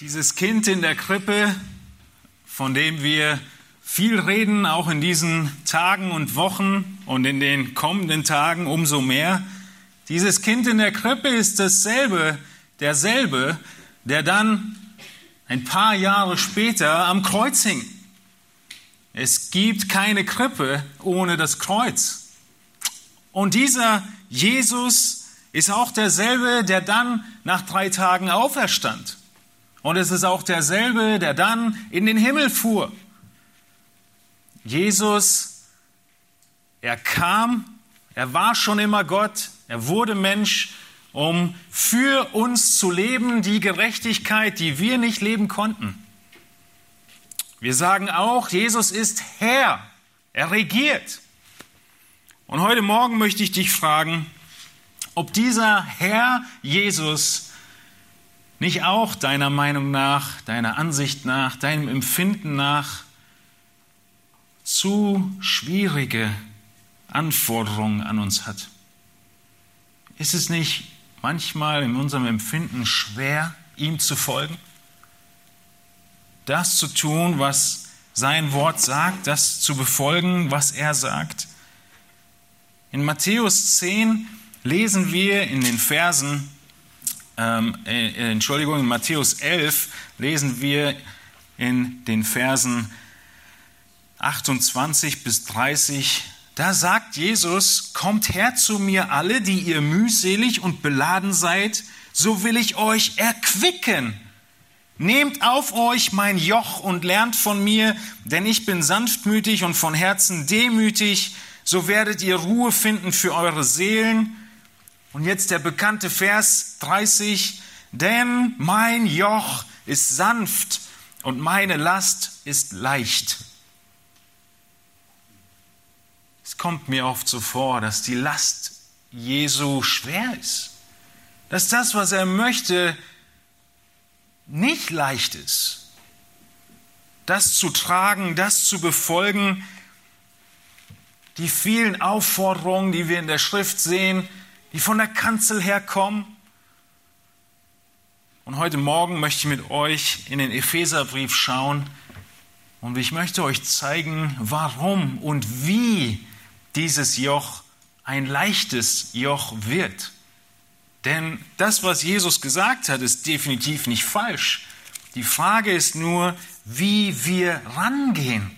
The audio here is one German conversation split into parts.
Dieses Kind in der Krippe, von dem wir viel reden, auch in diesen Tagen und Wochen und in den kommenden Tagen umso mehr. Dieses Kind in der Krippe ist dasselbe, derselbe, der dann ein paar Jahre später am Kreuz hing. Es gibt keine Krippe ohne das Kreuz. Und dieser Jesus ist auch derselbe, der dann nach drei Tagen auferstand. Und es ist auch derselbe, der dann in den Himmel fuhr. Jesus, er kam, er war schon immer Gott, er wurde Mensch, um für uns zu leben, die Gerechtigkeit, die wir nicht leben konnten. Wir sagen auch, Jesus ist Herr, er regiert. Und heute Morgen möchte ich dich fragen, ob dieser Herr Jesus nicht auch deiner Meinung nach, deiner Ansicht nach, deinem Empfinden nach zu schwierige Anforderungen an uns hat? Ist es nicht manchmal in unserem Empfinden schwer, ihm zu folgen? Das zu tun, was sein Wort sagt, das zu befolgen, was er sagt? In Matthäus 10 lesen wir in den Versen ähm, äh, Entschuldigung, in Matthäus 11 lesen wir in den Versen 28 bis 30, da sagt Jesus, kommt her zu mir alle, die ihr mühselig und beladen seid, so will ich euch erquicken. Nehmt auf euch mein Joch und lernt von mir, denn ich bin sanftmütig und von Herzen demütig, so werdet ihr Ruhe finden für eure Seelen und jetzt der bekannte Vers 30, denn mein Joch ist sanft und meine Last ist leicht. Es kommt mir oft so vor, dass die Last Jesu schwer ist. Dass das, was er möchte, nicht leicht ist. Das zu tragen, das zu befolgen, die vielen Aufforderungen, die wir in der Schrift sehen, die von der Kanzel herkommen. Und heute Morgen möchte ich mit euch in den Epheserbrief schauen und ich möchte euch zeigen, warum und wie dieses Joch ein leichtes Joch wird. Denn das, was Jesus gesagt hat, ist definitiv nicht falsch. Die Frage ist nur, wie wir rangehen.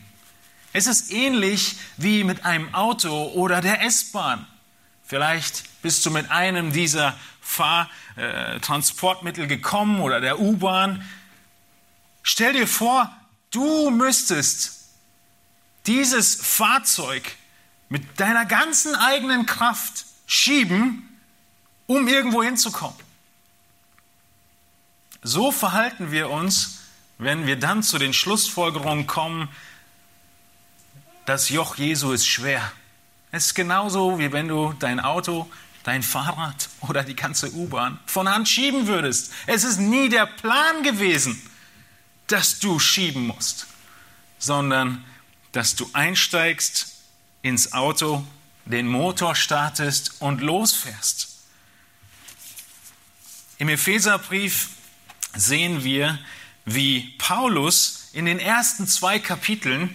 Es ist ähnlich wie mit einem Auto oder der S-Bahn. Vielleicht bist du mit einem dieser Fahrtransportmittel äh, gekommen oder der U-Bahn. Stell dir vor, du müsstest dieses Fahrzeug mit deiner ganzen eigenen Kraft schieben, um irgendwo hinzukommen. So verhalten wir uns, wenn wir dann zu den Schlussfolgerungen kommen, das Joch Jesu ist schwer. Es ist genauso, wie wenn du dein Auto, dein Fahrrad oder die ganze U-Bahn von Hand schieben würdest. Es ist nie der Plan gewesen, dass du schieben musst, sondern dass du einsteigst ins Auto, den Motor startest und losfährst. Im Epheserbrief sehen wir, wie Paulus in den ersten zwei Kapiteln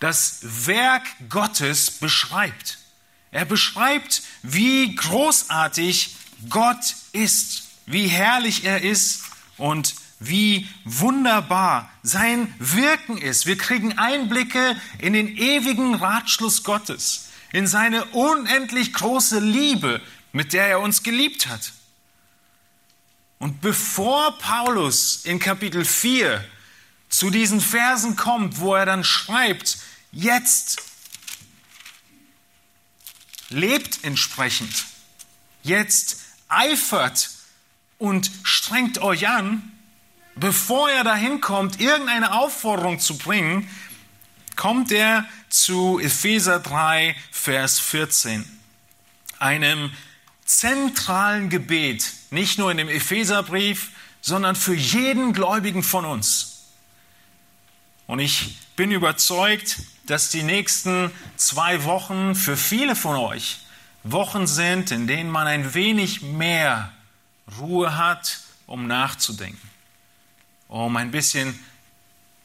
das Werk Gottes beschreibt. Er beschreibt, wie großartig Gott ist, wie herrlich er ist und wie wunderbar sein Wirken ist. Wir kriegen Einblicke in den ewigen Ratschluss Gottes, in seine unendlich große Liebe, mit der er uns geliebt hat. Und bevor Paulus in Kapitel 4 zu diesen Versen kommt, wo er dann schreibt, jetzt lebt entsprechend, jetzt eifert und strengt euch an, bevor er dahin kommt, irgendeine Aufforderung zu bringen, kommt er zu Epheser 3, Vers 14, einem zentralen Gebet, nicht nur in dem Epheserbrief, sondern für jeden Gläubigen von uns. Und ich bin überzeugt, dass die nächsten zwei Wochen für viele von euch Wochen sind, in denen man ein wenig mehr Ruhe hat, um nachzudenken. um ein bisschen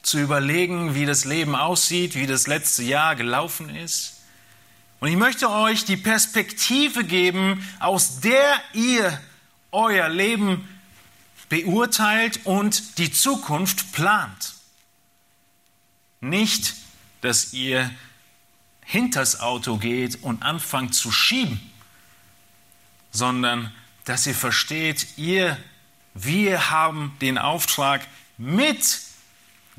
zu überlegen, wie das Leben aussieht, wie das letzte Jahr gelaufen ist. Und ich möchte euch die Perspektive geben, aus der ihr euer Leben beurteilt und die Zukunft plant. Nicht, dass ihr hinters Auto geht und anfangt zu schieben, sondern dass ihr versteht, ihr, wir haben den Auftrag mit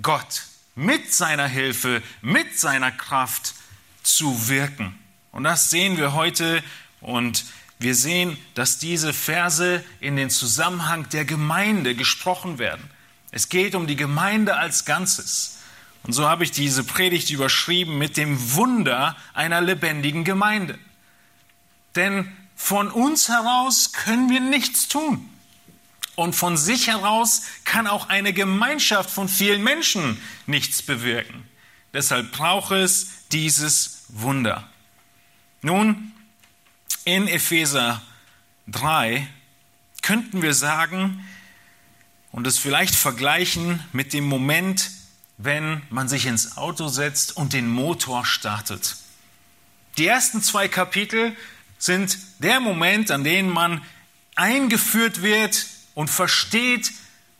Gott, mit seiner Hilfe, mit seiner Kraft zu wirken. Und das sehen wir heute und wir sehen, dass diese Verse in den Zusammenhang der Gemeinde gesprochen werden. Es geht um die Gemeinde als Ganzes. Und so habe ich diese Predigt überschrieben mit dem Wunder einer lebendigen Gemeinde. Denn von uns heraus können wir nichts tun. Und von sich heraus kann auch eine Gemeinschaft von vielen Menschen nichts bewirken. Deshalb braucht es dieses Wunder. Nun, in Epheser 3 könnten wir sagen und es vielleicht vergleichen mit dem Moment, wenn man sich ins Auto setzt und den Motor startet. Die ersten zwei Kapitel sind der Moment, an dem man eingeführt wird und versteht,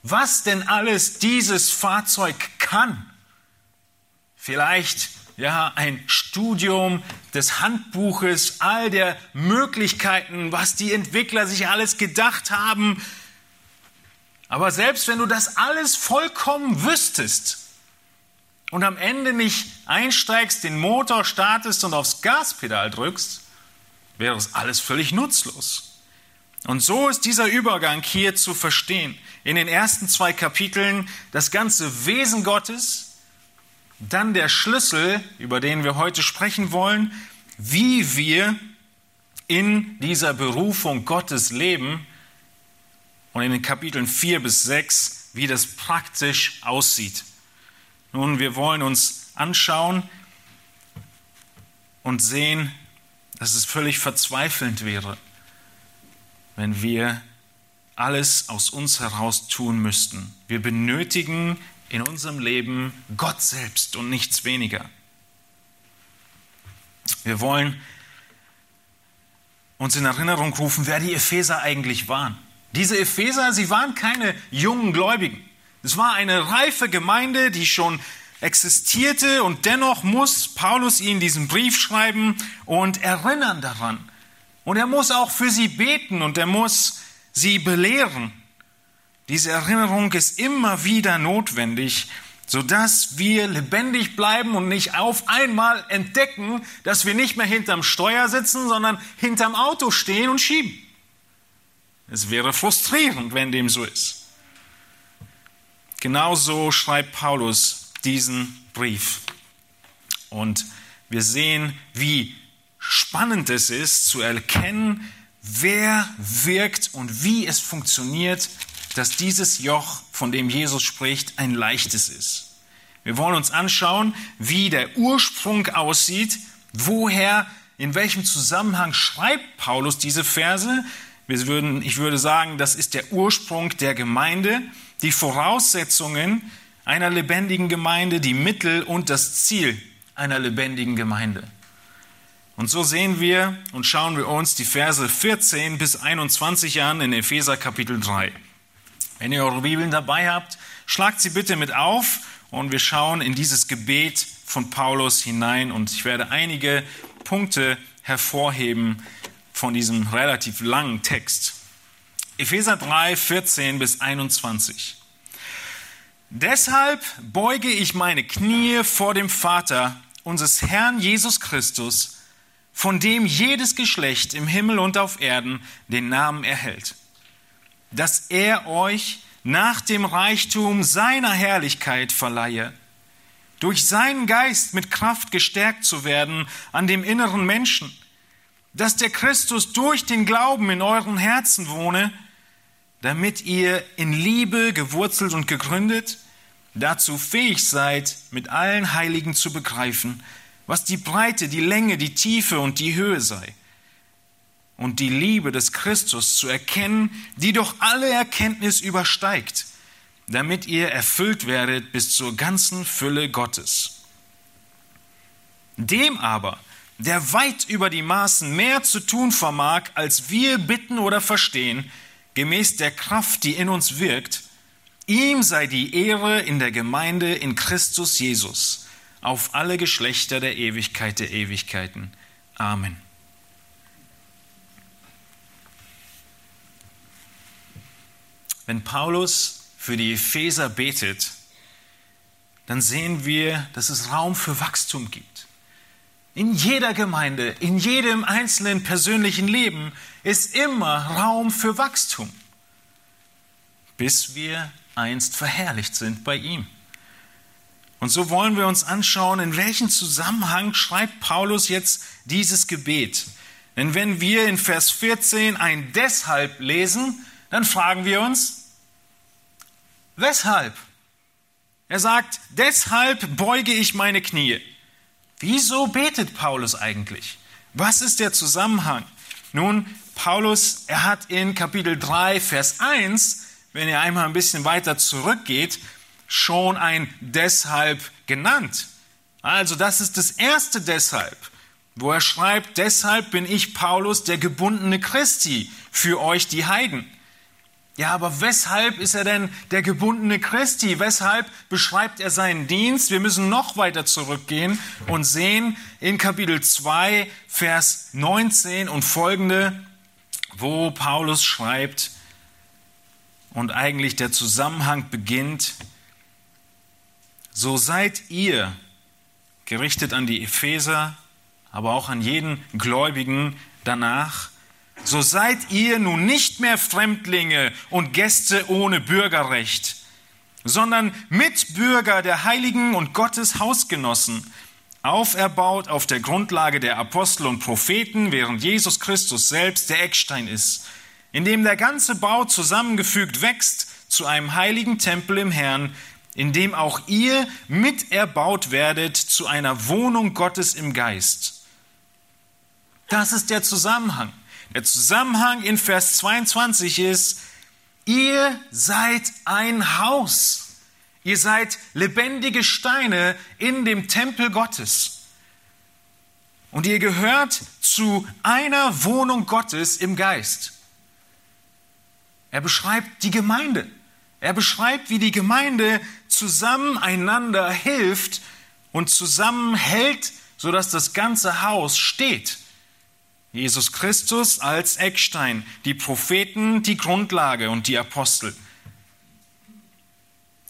was denn alles dieses Fahrzeug kann. Vielleicht ja, ein Studium des Handbuches, all der Möglichkeiten, was die Entwickler sich alles gedacht haben. Aber selbst wenn du das alles vollkommen wüsstest, und am Ende nicht einsteigst, den Motor startest und aufs Gaspedal drückst, wäre es alles völlig nutzlos. Und so ist dieser Übergang hier zu verstehen. In den ersten zwei Kapiteln das ganze Wesen Gottes, dann der Schlüssel, über den wir heute sprechen wollen, wie wir in dieser Berufung Gottes leben und in den Kapiteln 4 bis 6, wie das praktisch aussieht. Nun, wir wollen uns anschauen und sehen, dass es völlig verzweifelnd wäre, wenn wir alles aus uns heraus tun müssten. Wir benötigen in unserem Leben Gott selbst und nichts weniger. Wir wollen uns in Erinnerung rufen, wer die Epheser eigentlich waren. Diese Epheser, sie waren keine jungen Gläubigen. Es war eine reife Gemeinde, die schon existierte und dennoch muss Paulus ihnen diesen Brief schreiben und erinnern daran. Und er muss auch für sie beten und er muss sie belehren. Diese Erinnerung ist immer wieder notwendig, sodass wir lebendig bleiben und nicht auf einmal entdecken, dass wir nicht mehr hinterm Steuer sitzen, sondern hinterm Auto stehen und schieben. Es wäre frustrierend, wenn dem so ist. Genauso schreibt Paulus diesen Brief. Und wir sehen, wie spannend es ist zu erkennen, wer wirkt und wie es funktioniert, dass dieses Joch, von dem Jesus spricht, ein leichtes ist. Wir wollen uns anschauen, wie der Ursprung aussieht, woher, in welchem Zusammenhang schreibt Paulus diese Verse. Wir würden, ich würde sagen, das ist der Ursprung der Gemeinde die Voraussetzungen einer lebendigen Gemeinde, die Mittel und das Ziel einer lebendigen Gemeinde. Und so sehen wir und schauen wir uns die Verse 14 bis 21 an in Epheser Kapitel 3. Wenn ihr eure Bibeln dabei habt, schlagt sie bitte mit auf und wir schauen in dieses Gebet von Paulus hinein und ich werde einige Punkte hervorheben von diesem relativ langen Text. Epheser 3, 14 bis 21. Deshalb beuge ich meine Knie vor dem Vater unseres Herrn Jesus Christus, von dem jedes Geschlecht im Himmel und auf Erden den Namen erhält, dass er euch nach dem Reichtum seiner Herrlichkeit verleihe, durch seinen Geist mit Kraft gestärkt zu werden an dem inneren Menschen, dass der Christus durch den Glauben in euren Herzen wohne, damit ihr in Liebe gewurzelt und gegründet dazu fähig seid, mit allen Heiligen zu begreifen, was die Breite, die Länge, die Tiefe und die Höhe sei. Und die Liebe des Christus zu erkennen, die doch alle Erkenntnis übersteigt, damit ihr erfüllt werdet bis zur ganzen Fülle Gottes. Dem aber, der weit über die Maßen mehr zu tun vermag, als wir bitten oder verstehen, gemäß der Kraft, die in uns wirkt, ihm sei die Ehre in der Gemeinde in Christus Jesus, auf alle Geschlechter der Ewigkeit der Ewigkeiten. Amen. Wenn Paulus für die Epheser betet, dann sehen wir, dass es Raum für Wachstum gibt. In jeder Gemeinde, in jedem einzelnen persönlichen Leben ist immer Raum für Wachstum, bis wir einst verherrlicht sind bei ihm. Und so wollen wir uns anschauen, in welchem Zusammenhang schreibt Paulus jetzt dieses Gebet. Denn wenn wir in Vers 14 ein deshalb lesen, dann fragen wir uns, weshalb? Er sagt, deshalb beuge ich meine Knie. Wieso betet Paulus eigentlich? Was ist der Zusammenhang? Nun, Paulus, er hat in Kapitel 3, Vers 1, wenn ihr einmal ein bisschen weiter zurückgeht, schon ein deshalb genannt. Also das ist das erste deshalb, wo er schreibt, deshalb bin ich Paulus, der gebundene Christi, für euch die Heiden. Ja, aber weshalb ist er denn der gebundene Christi? Weshalb beschreibt er seinen Dienst? Wir müssen noch weiter zurückgehen und sehen in Kapitel 2, Vers 19 und folgende, wo Paulus schreibt und eigentlich der Zusammenhang beginnt, so seid ihr, gerichtet an die Epheser, aber auch an jeden Gläubigen danach, so seid ihr nun nicht mehr Fremdlinge und Gäste ohne Bürgerrecht, sondern Mitbürger der Heiligen und Gottes Hausgenossen, auferbaut auf der Grundlage der Apostel und Propheten, während Jesus Christus selbst der Eckstein ist, in dem der ganze Bau zusammengefügt wächst zu einem heiligen Tempel im Herrn, in dem auch ihr miterbaut werdet zu einer Wohnung Gottes im Geist. Das ist der Zusammenhang. Der Zusammenhang in Vers 22 ist, ihr seid ein Haus. Ihr seid lebendige Steine in dem Tempel Gottes. Und ihr gehört zu einer Wohnung Gottes im Geist. Er beschreibt die Gemeinde. Er beschreibt, wie die Gemeinde zusammen einander hilft und zusammenhält, sodass das ganze Haus steht. Jesus Christus als Eckstein, die Propheten die Grundlage und die Apostel.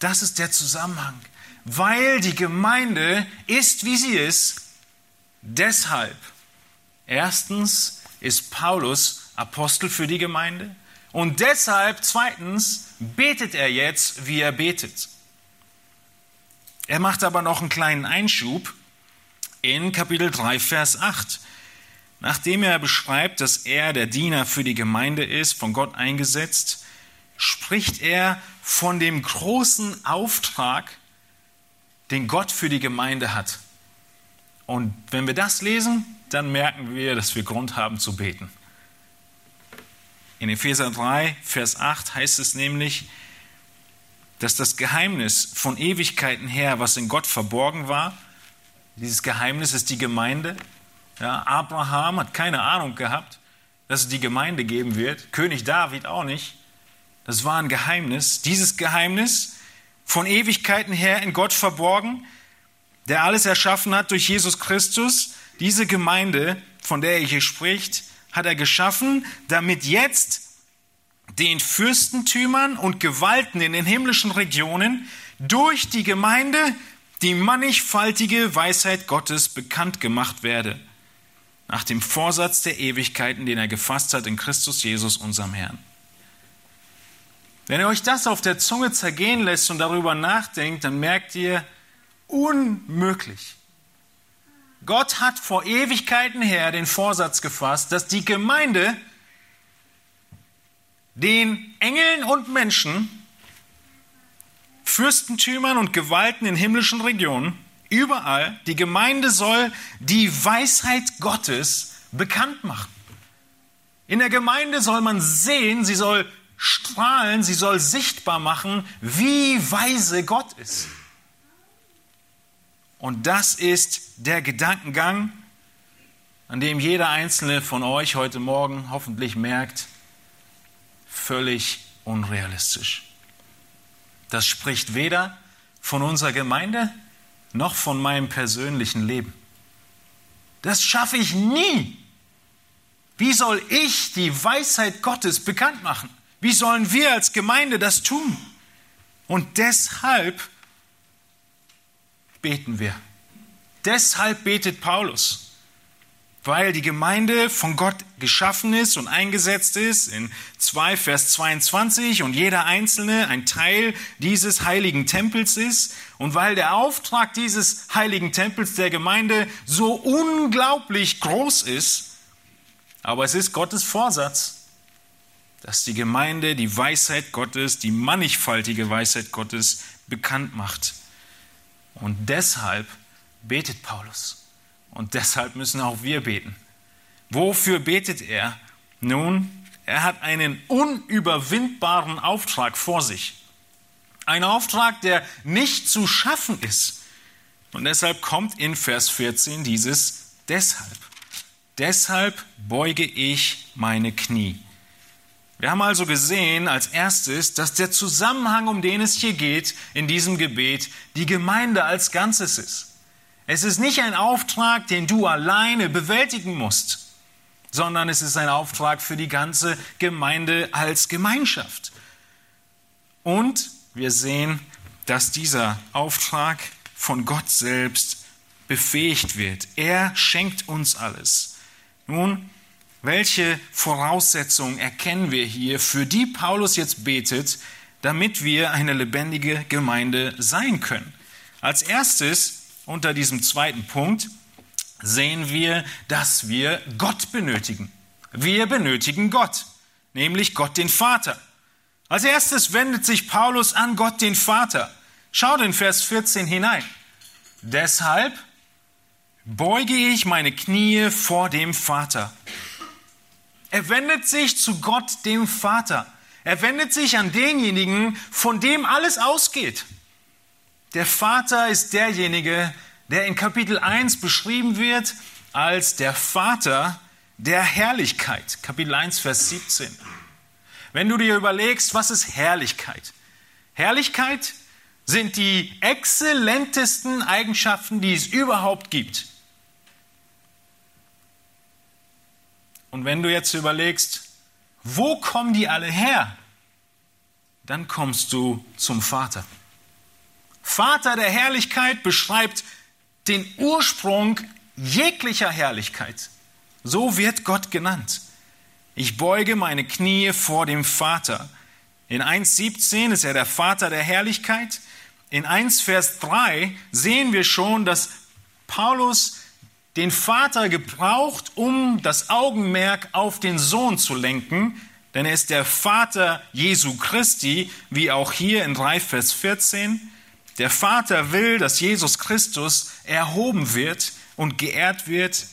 Das ist der Zusammenhang. Weil die Gemeinde ist, wie sie ist, deshalb. Erstens ist Paulus Apostel für die Gemeinde und deshalb, zweitens, betet er jetzt, wie er betet. Er macht aber noch einen kleinen Einschub in Kapitel 3, Vers 8. Nachdem er beschreibt, dass er der Diener für die Gemeinde ist, von Gott eingesetzt, spricht er von dem großen Auftrag, den Gott für die Gemeinde hat. Und wenn wir das lesen, dann merken wir, dass wir Grund haben zu beten. In Epheser 3, Vers 8 heißt es nämlich, dass das Geheimnis von Ewigkeiten her, was in Gott verborgen war, dieses Geheimnis ist die Gemeinde, ja, Abraham hat keine Ahnung gehabt, dass es die Gemeinde geben wird. König David auch nicht. Das war ein Geheimnis. Dieses Geheimnis von Ewigkeiten her in Gott verborgen, der alles erschaffen hat durch Jesus Christus. Diese Gemeinde, von der er hier spricht, hat er geschaffen, damit jetzt den Fürstentümern und Gewalten in den himmlischen Regionen durch die Gemeinde die mannigfaltige Weisheit Gottes bekannt gemacht werde nach dem Vorsatz der Ewigkeiten, den er gefasst hat in Christus Jesus, unserem Herrn. Wenn ihr euch das auf der Zunge zergehen lässt und darüber nachdenkt, dann merkt ihr, unmöglich. Gott hat vor Ewigkeiten her den Vorsatz gefasst, dass die Gemeinde den Engeln und Menschen, Fürstentümern und Gewalten in himmlischen Regionen überall, die Gemeinde soll die Weisheit Gottes bekannt machen. In der Gemeinde soll man sehen, sie soll strahlen, sie soll sichtbar machen, wie weise Gott ist. Und das ist der Gedankengang, an dem jeder einzelne von euch heute Morgen hoffentlich merkt, völlig unrealistisch. Das spricht weder von unserer Gemeinde noch von meinem persönlichen Leben. Das schaffe ich nie. Wie soll ich die Weisheit Gottes bekannt machen? Wie sollen wir als Gemeinde das tun? Und deshalb beten wir. Deshalb betet Paulus weil die Gemeinde von Gott geschaffen ist und eingesetzt ist in 2 Vers 22 und jeder Einzelne ein Teil dieses heiligen Tempels ist und weil der Auftrag dieses heiligen Tempels der Gemeinde so unglaublich groß ist, aber es ist Gottes Vorsatz, dass die Gemeinde die Weisheit Gottes, die mannigfaltige Weisheit Gottes bekannt macht. Und deshalb betet Paulus. Und deshalb müssen auch wir beten. Wofür betet er? Nun, er hat einen unüberwindbaren Auftrag vor sich. Ein Auftrag, der nicht zu schaffen ist. Und deshalb kommt in Vers 14 dieses deshalb. Deshalb beuge ich meine Knie. Wir haben also gesehen als erstes, dass der Zusammenhang, um den es hier geht, in diesem Gebet, die Gemeinde als Ganzes ist. Es ist nicht ein Auftrag, den du alleine bewältigen musst, sondern es ist ein Auftrag für die ganze Gemeinde als Gemeinschaft. Und wir sehen, dass dieser Auftrag von Gott selbst befähigt wird. Er schenkt uns alles. Nun, welche Voraussetzungen erkennen wir hier, für die Paulus jetzt betet, damit wir eine lebendige Gemeinde sein können? Als erstes unter diesem zweiten Punkt sehen wir, dass wir Gott benötigen. Wir benötigen Gott, nämlich Gott den Vater. Als erstes wendet sich Paulus an Gott den Vater. Schaut in Vers 14 hinein. Deshalb beuge ich meine Knie vor dem Vater. Er wendet sich zu Gott dem Vater. Er wendet sich an denjenigen, von dem alles ausgeht. Der Vater ist derjenige, der in Kapitel 1 beschrieben wird als der Vater der Herrlichkeit. Kapitel 1, Vers 17. Wenn du dir überlegst, was ist Herrlichkeit? Herrlichkeit sind die exzellentesten Eigenschaften, die es überhaupt gibt. Und wenn du jetzt überlegst, wo kommen die alle her? Dann kommst du zum Vater. Vater der Herrlichkeit beschreibt den Ursprung jeglicher Herrlichkeit. So wird Gott genannt. Ich beuge meine Knie vor dem Vater. In 1.17 ist er der Vater der Herrlichkeit. In 1 Vers 3 sehen wir schon, dass Paulus den Vater gebraucht, um das Augenmerk auf den Sohn zu lenken, denn er ist der Vater Jesu Christi, wie auch hier in 3 Vers 14. Der Vater will, dass Jesus Christus erhoben wird und geehrt wird.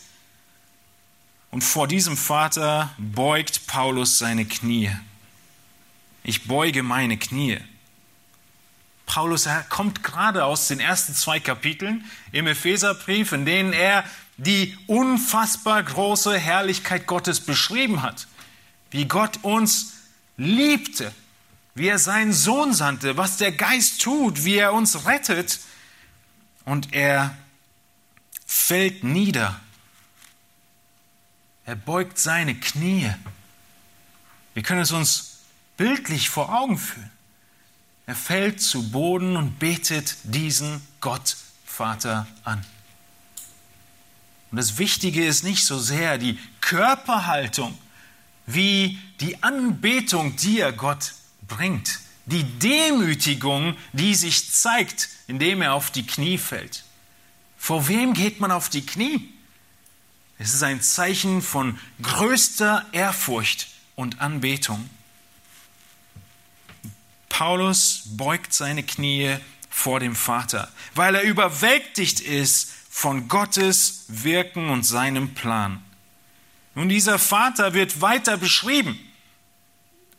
Und vor diesem Vater beugt Paulus seine Knie. Ich beuge meine Knie. Paulus kommt gerade aus den ersten zwei Kapiteln im Epheserbrief, in denen er die unfassbar große Herrlichkeit Gottes beschrieben hat, wie Gott uns liebte wie er seinen Sohn sandte, was der Geist tut, wie er uns rettet. Und er fällt nieder. Er beugt seine Knie. Wir können es uns bildlich vor Augen führen. Er fällt zu Boden und betet diesen Gott Vater an. Und das Wichtige ist nicht so sehr die Körperhaltung wie die Anbetung, die er Gott bringt. Die Demütigung, die sich zeigt, indem er auf die Knie fällt. Vor wem geht man auf die Knie? Es ist ein Zeichen von größter Ehrfurcht und Anbetung. Paulus beugt seine Knie vor dem Vater, weil er überwältigt ist von Gottes Wirken und seinem Plan. Nun, dieser Vater wird weiter beschrieben.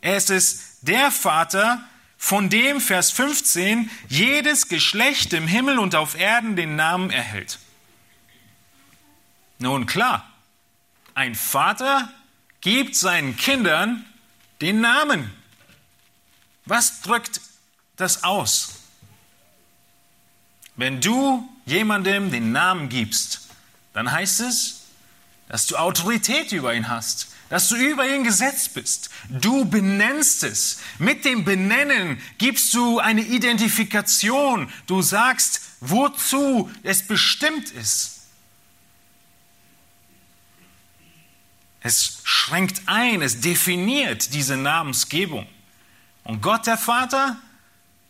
Er ist es, der Vater, von dem, Vers 15, jedes Geschlecht im Himmel und auf Erden den Namen erhält. Nun klar, ein Vater gibt seinen Kindern den Namen. Was drückt das aus? Wenn du jemandem den Namen gibst, dann heißt es, dass du Autorität über ihn hast, dass du über ihn gesetzt bist. Du benennst es. Mit dem Benennen gibst du eine Identifikation. Du sagst, wozu es bestimmt ist. Es schränkt ein, es definiert diese Namensgebung. Und Gott der Vater,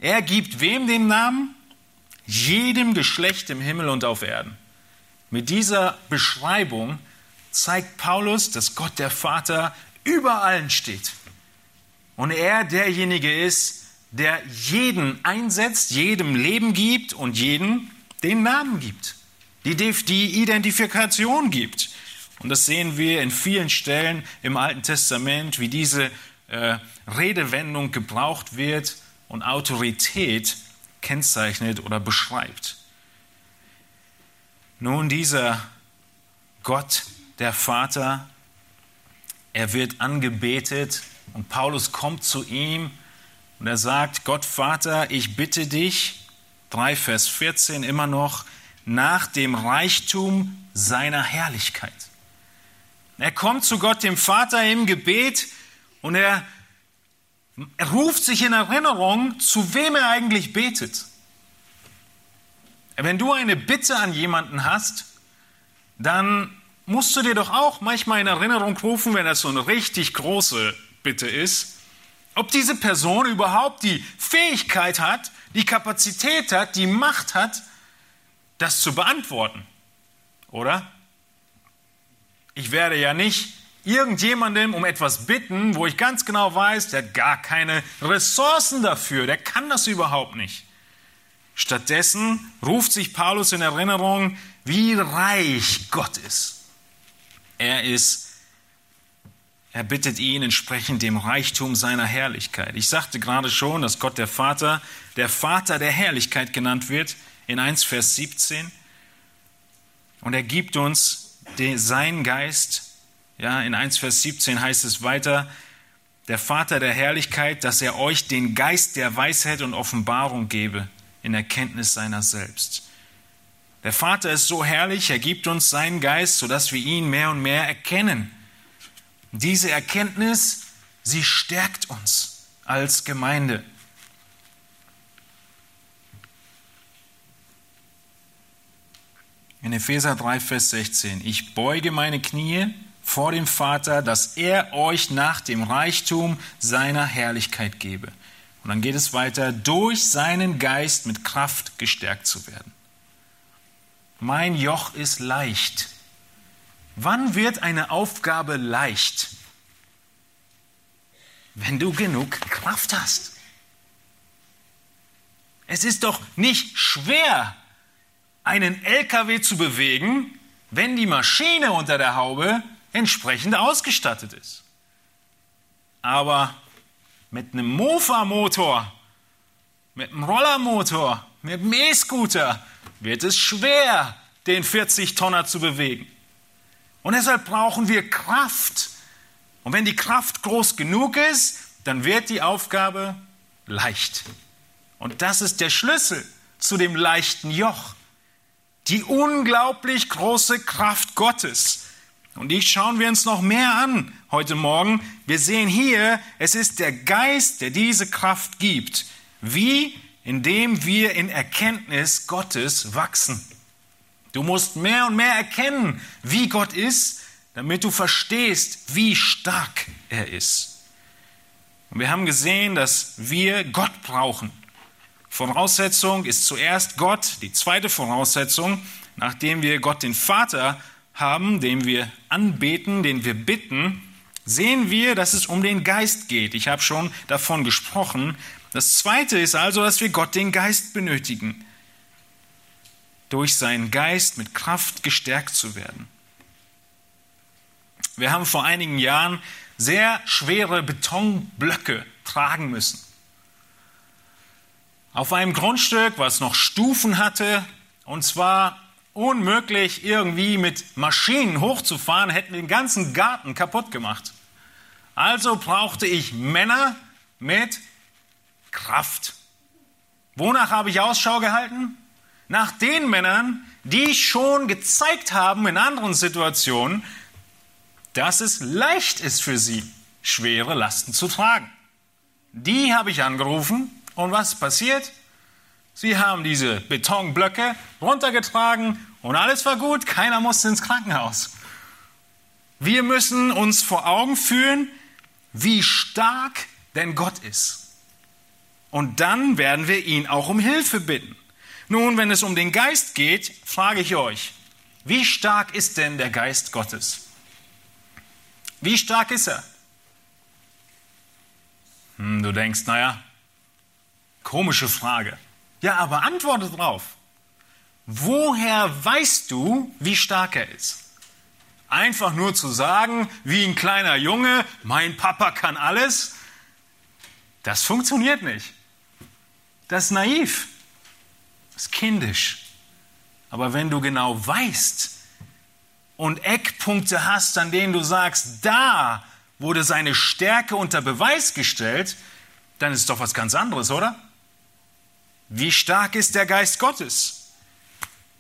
er gibt wem den Namen? Jedem Geschlecht im Himmel und auf Erden. Mit dieser Beschreibung zeigt Paulus, dass Gott der Vater über allen steht. Und er derjenige ist, der jeden einsetzt, jedem Leben gibt und jedem den Namen gibt, die, die Identifikation gibt. Und das sehen wir in vielen Stellen im Alten Testament, wie diese äh, Redewendung gebraucht wird und Autorität kennzeichnet oder beschreibt. Nun, dieser Gott der Vater, er wird angebetet und Paulus kommt zu ihm und er sagt, Gott Vater, ich bitte dich, 3 Vers 14 immer noch, nach dem Reichtum seiner Herrlichkeit. Er kommt zu Gott dem Vater im Gebet und er, er ruft sich in Erinnerung, zu wem er eigentlich betet. Wenn du eine Bitte an jemanden hast, dann musst du dir doch auch manchmal in Erinnerung rufen, wenn das so eine richtig große Bitte ist, ob diese Person überhaupt die Fähigkeit hat, die Kapazität hat, die Macht hat, das zu beantworten. Oder? Ich werde ja nicht irgendjemandem um etwas bitten, wo ich ganz genau weiß, der hat gar keine Ressourcen dafür, der kann das überhaupt nicht. Stattdessen ruft sich Paulus in Erinnerung, wie reich Gott ist. Er ist, er bittet ihn entsprechend dem Reichtum seiner Herrlichkeit. Ich sagte gerade schon, dass Gott der Vater der Vater der Herrlichkeit genannt wird in 1 Vers 17. Und er gibt uns den, seinen Geist. Ja, in 1 Vers 17 heißt es weiter, der Vater der Herrlichkeit, dass er euch den Geist der Weisheit und Offenbarung gebe in Erkenntnis seiner selbst. Der Vater ist so herrlich, er gibt uns seinen Geist, sodass wir ihn mehr und mehr erkennen. Diese Erkenntnis, sie stärkt uns als Gemeinde. In Epheser 3, Vers 16, ich beuge meine Knie vor dem Vater, dass er euch nach dem Reichtum seiner Herrlichkeit gebe. Und dann geht es weiter, durch seinen Geist mit Kraft gestärkt zu werden. Mein Joch ist leicht. Wann wird eine Aufgabe leicht? Wenn du genug Kraft hast. Es ist doch nicht schwer, einen LKW zu bewegen, wenn die Maschine unter der Haube entsprechend ausgestattet ist. Aber mit einem Mofa-Motor, mit einem Rollermotor, mit einem E-Scooter wird es schwer, den 40-Tonner zu bewegen. Und deshalb brauchen wir Kraft. Und wenn die Kraft groß genug ist, dann wird die Aufgabe leicht. Und das ist der Schlüssel zu dem leichten Joch. Die unglaublich große Kraft Gottes. Und die schauen wir uns noch mehr an heute Morgen. Wir sehen hier, es ist der Geist, der diese Kraft gibt. Wie indem wir in Erkenntnis Gottes wachsen. Du musst mehr und mehr erkennen, wie Gott ist, damit du verstehst, wie stark er ist. Und wir haben gesehen, dass wir Gott brauchen. Voraussetzung ist zuerst Gott. Die zweite Voraussetzung, nachdem wir Gott den Vater haben, den wir anbeten, den wir bitten, sehen wir, dass es um den Geist geht. Ich habe schon davon gesprochen, das Zweite ist also, dass wir Gott den Geist benötigen, durch seinen Geist mit Kraft gestärkt zu werden. Wir haben vor einigen Jahren sehr schwere Betonblöcke tragen müssen. Auf einem Grundstück, was noch Stufen hatte, und zwar unmöglich irgendwie mit Maschinen hochzufahren, hätten den ganzen Garten kaputt gemacht. Also brauchte ich Männer mit Kraft. Wonach habe ich Ausschau gehalten? Nach den Männern, die schon gezeigt haben in anderen Situationen, dass es leicht ist für sie, schwere Lasten zu tragen. Die habe ich angerufen und was passiert? Sie haben diese Betonblöcke runtergetragen und alles war gut, keiner musste ins Krankenhaus. Wir müssen uns vor Augen führen, wie stark denn Gott ist. Und dann werden wir ihn auch um Hilfe bitten. Nun, wenn es um den Geist geht, frage ich euch, wie stark ist denn der Geist Gottes? Wie stark ist er? Hm, du denkst, naja, komische Frage. Ja, aber antworte drauf. Woher weißt du, wie stark er ist? Einfach nur zu sagen, wie ein kleiner Junge, mein Papa kann alles, das funktioniert nicht. Das ist naiv. Das ist kindisch. Aber wenn du genau weißt und Eckpunkte hast, an denen du sagst, da wurde seine Stärke unter Beweis gestellt, dann ist es doch was ganz anderes, oder? Wie stark ist der Geist Gottes?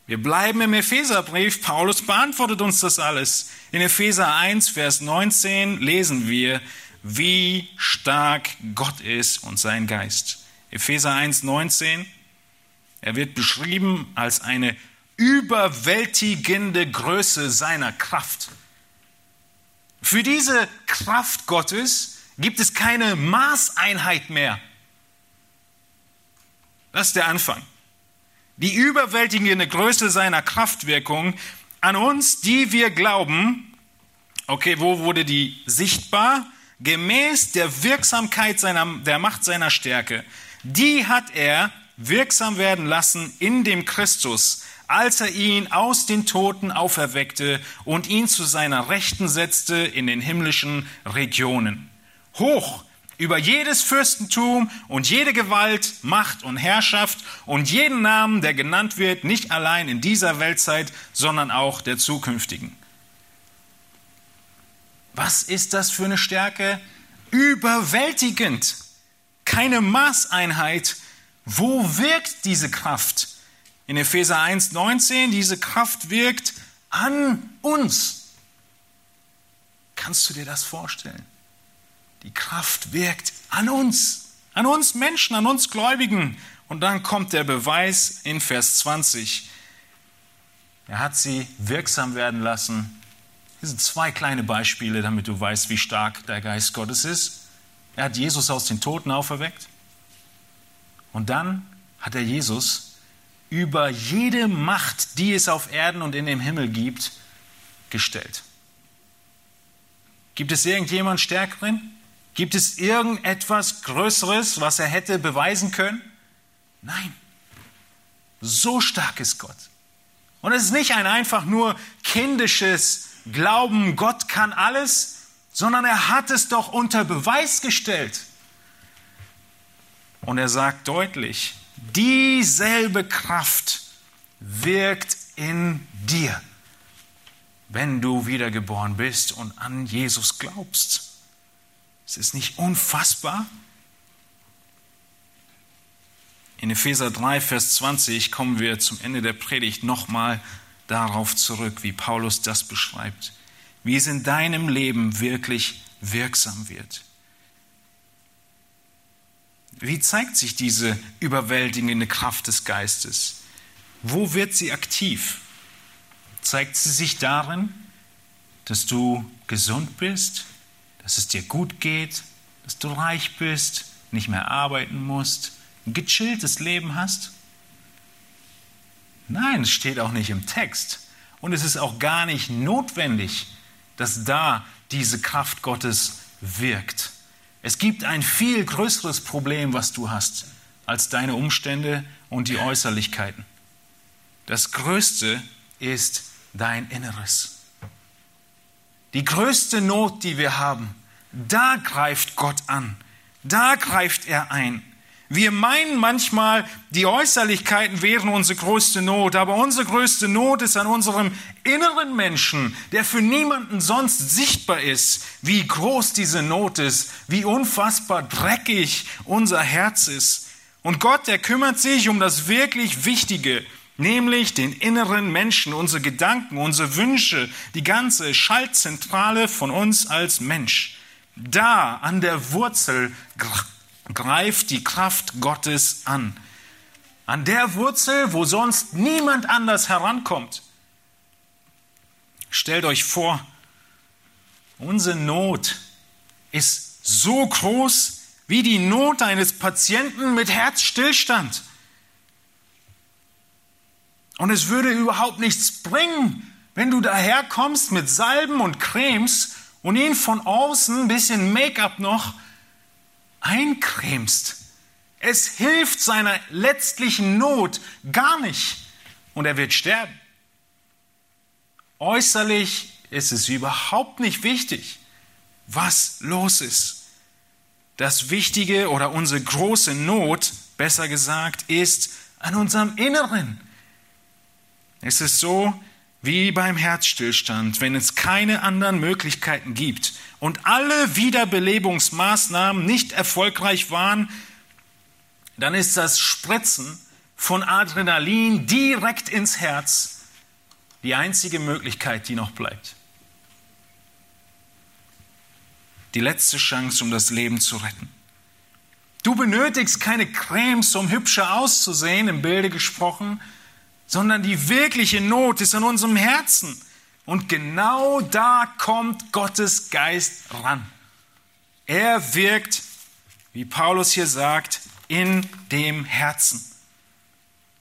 Wir bleiben im Epheserbrief. Paulus beantwortet uns das alles. In Epheser 1, Vers 19 lesen wir, wie stark Gott ist und sein Geist. Epheser 1, 19. Er wird beschrieben als eine überwältigende Größe seiner Kraft. Für diese Kraft Gottes gibt es keine Maßeinheit mehr. Das ist der Anfang. Die überwältigende Größe seiner Kraftwirkung an uns, die wir glauben, okay, wo wurde die sichtbar? Gemäß der Wirksamkeit seiner, der Macht seiner Stärke. Die hat er wirksam werden lassen in dem Christus, als er ihn aus den Toten auferweckte und ihn zu seiner Rechten setzte in den himmlischen Regionen. Hoch über jedes Fürstentum und jede Gewalt, Macht und Herrschaft und jeden Namen, der genannt wird, nicht allein in dieser Weltzeit, sondern auch der zukünftigen. Was ist das für eine Stärke? Überwältigend. Keine Maßeinheit. Wo wirkt diese Kraft? In Epheser 1,19, diese Kraft wirkt an uns. Kannst du dir das vorstellen? Die Kraft wirkt an uns, an uns Menschen, an uns Gläubigen. Und dann kommt der Beweis in Vers 20. Er hat sie wirksam werden lassen. Hier sind zwei kleine Beispiele, damit du weißt, wie stark der Geist Gottes ist. Er hat Jesus aus den Toten auferweckt. Und dann hat er Jesus über jede Macht, die es auf Erden und in dem Himmel gibt, gestellt. Gibt es irgendjemand Stärkeren? Gibt es irgendetwas Größeres, was er hätte beweisen können? Nein. So stark ist Gott. Und es ist nicht ein einfach nur kindisches Glauben, Gott kann alles, sondern er hat es doch unter Beweis gestellt. Und er sagt deutlich, dieselbe Kraft wirkt in dir, wenn du wiedergeboren bist und an Jesus glaubst. Es ist nicht unfassbar. In Epheser 3, Vers 20 kommen wir zum Ende der Predigt nochmal darauf zurück, wie Paulus das beschreibt, wie es in deinem Leben wirklich wirksam wird. Wie zeigt sich diese überwältigende Kraft des Geistes? Wo wird sie aktiv? Zeigt sie sich darin, dass du gesund bist, dass es dir gut geht, dass du reich bist, nicht mehr arbeiten musst, ein gechilltes Leben hast? Nein, es steht auch nicht im Text. Und es ist auch gar nicht notwendig, dass da diese Kraft Gottes wirkt. Es gibt ein viel größeres Problem, was du hast, als deine Umstände und die Äußerlichkeiten. Das Größte ist dein Inneres. Die größte Not, die wir haben, Da greift Gott an. Da greift er ein. Wir meinen manchmal, die Äußerlichkeiten wären unsere größte Not, aber unsere größte Not ist an unserem inneren Menschen, der für niemanden sonst sichtbar ist, wie groß diese Not ist, wie unfassbar dreckig unser Herz ist. Und Gott, der kümmert sich um das wirklich Wichtige, nämlich den inneren Menschen, unsere Gedanken, unsere Wünsche, die ganze Schaltzentrale von uns als Mensch. Da an der Wurzel greift die Kraft Gottes an. An der Wurzel, wo sonst niemand anders herankommt. Stellt euch vor, unsere Not ist so groß wie die Not eines Patienten mit Herzstillstand. Und es würde überhaupt nichts bringen, wenn du daherkommst mit Salben und Cremes und ihn von außen ein bisschen Make-up noch eincremst. Es hilft seiner letztlichen Not gar nicht und er wird sterben. Äußerlich ist es überhaupt nicht wichtig, was los ist. Das Wichtige oder unsere große Not, besser gesagt, ist an unserem Inneren. Es ist so wie beim Herzstillstand, wenn es keine anderen Möglichkeiten gibt und alle Wiederbelebungsmaßnahmen nicht erfolgreich waren, dann ist das Spritzen von Adrenalin direkt ins Herz die einzige Möglichkeit, die noch bleibt. Die letzte Chance, um das Leben zu retten. Du benötigst keine Cremes, um hübscher auszusehen, im Bilde gesprochen, sondern die wirkliche Not ist in unserem Herzen. Und genau da kommt Gottes Geist ran. Er wirkt, wie Paulus hier sagt, in dem Herzen.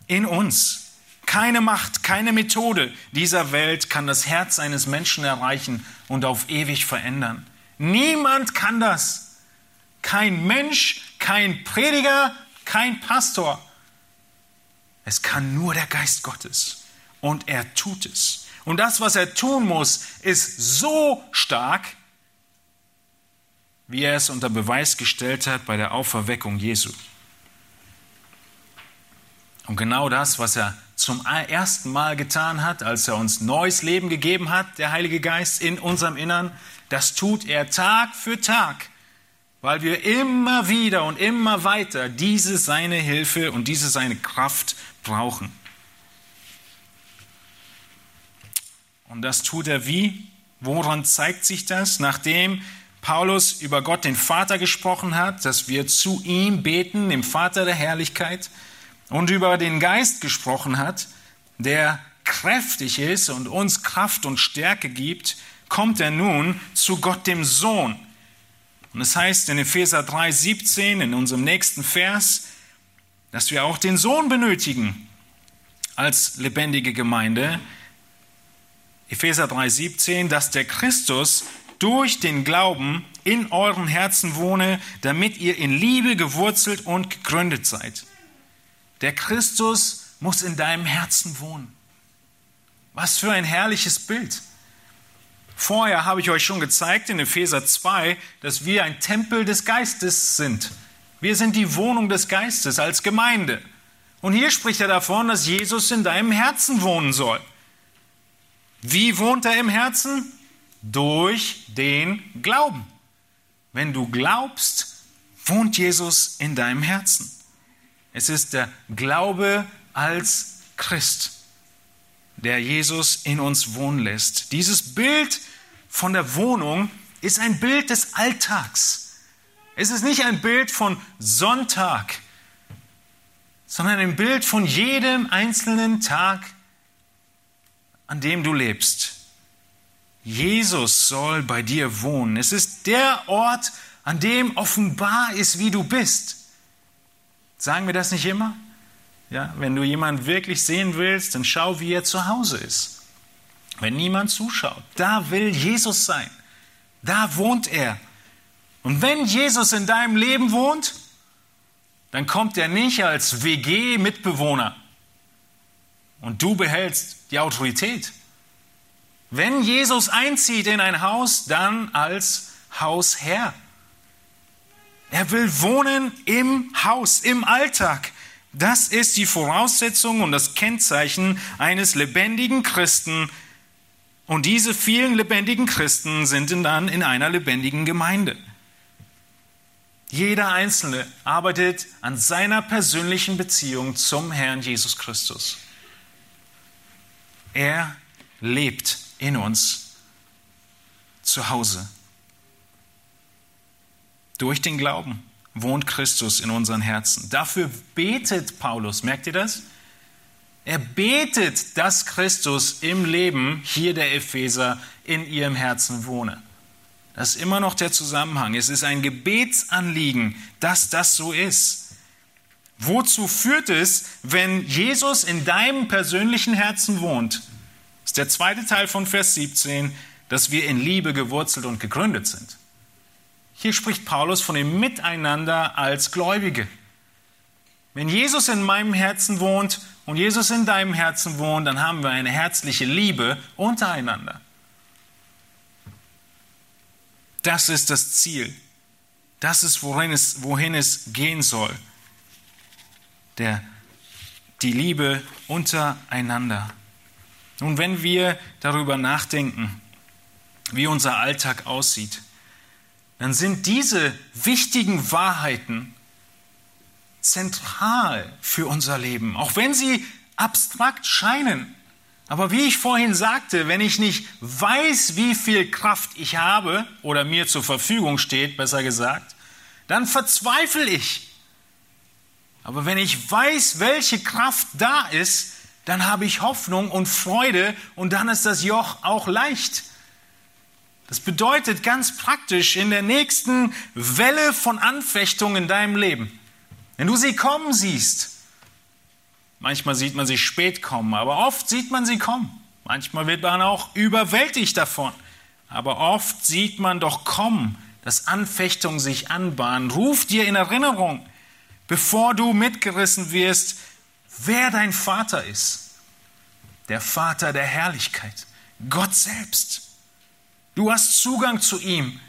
In uns. Keine Macht, keine Methode dieser Welt kann das Herz eines Menschen erreichen und auf ewig verändern. Niemand kann das. Kein Mensch, kein Prediger, kein Pastor. Es kann nur der Geist Gottes. Und er tut es. Und das, was er tun muss, ist so stark, wie er es unter Beweis gestellt hat bei der Auferweckung Jesu. Und genau das, was er zum ersten Mal getan hat, als er uns neues Leben gegeben hat, der Heilige Geist in unserem Innern, das tut er Tag für Tag, weil wir immer wieder und immer weiter diese seine Hilfe und diese seine Kraft brauchen. Und das tut er wie? Woran zeigt sich das? Nachdem Paulus über Gott den Vater gesprochen hat, dass wir zu ihm beten, dem Vater der Herrlichkeit, und über den Geist gesprochen hat, der kräftig ist und uns Kraft und Stärke gibt, kommt er nun zu Gott dem Sohn. Und es heißt in Epheser 3,17 in unserem nächsten Vers, dass wir auch den Sohn benötigen als lebendige Gemeinde, Epheser 3:17, dass der Christus durch den Glauben in euren Herzen wohne, damit ihr in Liebe gewurzelt und gegründet seid. Der Christus muss in deinem Herzen wohnen. Was für ein herrliches Bild. Vorher habe ich euch schon gezeigt in Epheser 2, dass wir ein Tempel des Geistes sind. Wir sind die Wohnung des Geistes als Gemeinde. Und hier spricht er davon, dass Jesus in deinem Herzen wohnen soll. Wie wohnt er im Herzen? Durch den Glauben. Wenn du glaubst, wohnt Jesus in deinem Herzen. Es ist der Glaube als Christ, der Jesus in uns wohnen lässt. Dieses Bild von der Wohnung ist ein Bild des Alltags. Es ist nicht ein Bild von Sonntag, sondern ein Bild von jedem einzelnen Tag an dem du lebst. Jesus soll bei dir wohnen. Es ist der Ort, an dem offenbar ist, wie du bist. Sagen wir das nicht immer? Ja, wenn du jemanden wirklich sehen willst, dann schau, wie er zu Hause ist. Wenn niemand zuschaut, da will Jesus sein. Da wohnt er. Und wenn Jesus in deinem Leben wohnt, dann kommt er nicht als WG-Mitbewohner und du behältst die Autorität. Wenn Jesus einzieht in ein Haus, dann als Hausherr. Er will wohnen im Haus, im Alltag. Das ist die Voraussetzung und das Kennzeichen eines lebendigen Christen. Und diese vielen lebendigen Christen sind dann in einer lebendigen Gemeinde. Jeder Einzelne arbeitet an seiner persönlichen Beziehung zum Herrn Jesus Christus. Er lebt in uns zu Hause. Durch den Glauben wohnt Christus in unseren Herzen. Dafür betet Paulus, merkt ihr das? Er betet, dass Christus im Leben hier der Epheser in ihrem Herzen wohne. Das ist immer noch der Zusammenhang. Es ist ein Gebetsanliegen, dass das so ist. Wozu führt es, wenn Jesus in deinem persönlichen Herzen wohnt? Das ist der zweite Teil von Vers 17, dass wir in Liebe gewurzelt und gegründet sind. Hier spricht Paulus von dem Miteinander als Gläubige. Wenn Jesus in meinem Herzen wohnt und Jesus in deinem Herzen wohnt, dann haben wir eine herzliche Liebe untereinander. Das ist das Ziel. Das ist, wohin es, wohin es gehen soll. Der, die Liebe untereinander. Nun, wenn wir darüber nachdenken, wie unser Alltag aussieht, dann sind diese wichtigen Wahrheiten zentral für unser Leben, auch wenn sie abstrakt scheinen. Aber wie ich vorhin sagte, wenn ich nicht weiß, wie viel Kraft ich habe oder mir zur Verfügung steht, besser gesagt, dann verzweifle ich. Aber wenn ich weiß, welche Kraft da ist, dann habe ich Hoffnung und Freude und dann ist das Joch auch leicht. Das bedeutet ganz praktisch in der nächsten Welle von Anfechtung in deinem Leben, wenn du sie kommen siehst, Manchmal sieht man sie spät kommen, aber oft sieht man sie kommen. Manchmal wird man auch überwältigt davon. Aber oft sieht man doch kommen, dass Anfechtungen sich anbahnen. Ruf dir in Erinnerung, bevor du mitgerissen wirst, wer dein Vater ist. Der Vater der Herrlichkeit, Gott selbst. Du hast Zugang zu ihm.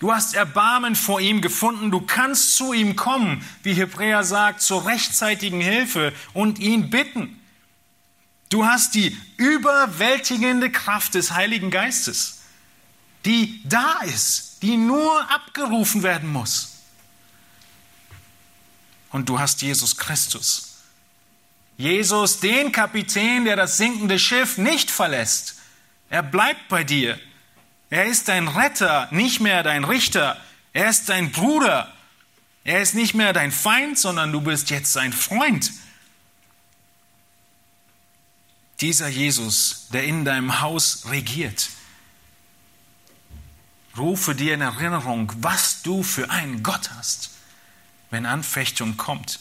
Du hast Erbarmen vor ihm gefunden, du kannst zu ihm kommen, wie Hebräer sagt, zur rechtzeitigen Hilfe und ihn bitten. Du hast die überwältigende Kraft des Heiligen Geistes, die da ist, die nur abgerufen werden muss. Und du hast Jesus Christus. Jesus, den Kapitän, der das sinkende Schiff nicht verlässt. Er bleibt bei dir. Er ist dein Retter, nicht mehr dein Richter. Er ist dein Bruder. Er ist nicht mehr dein Feind, sondern du bist jetzt sein Freund. Dieser Jesus, der in deinem Haus regiert, rufe dir in Erinnerung, was du für einen Gott hast, wenn Anfechtung kommt.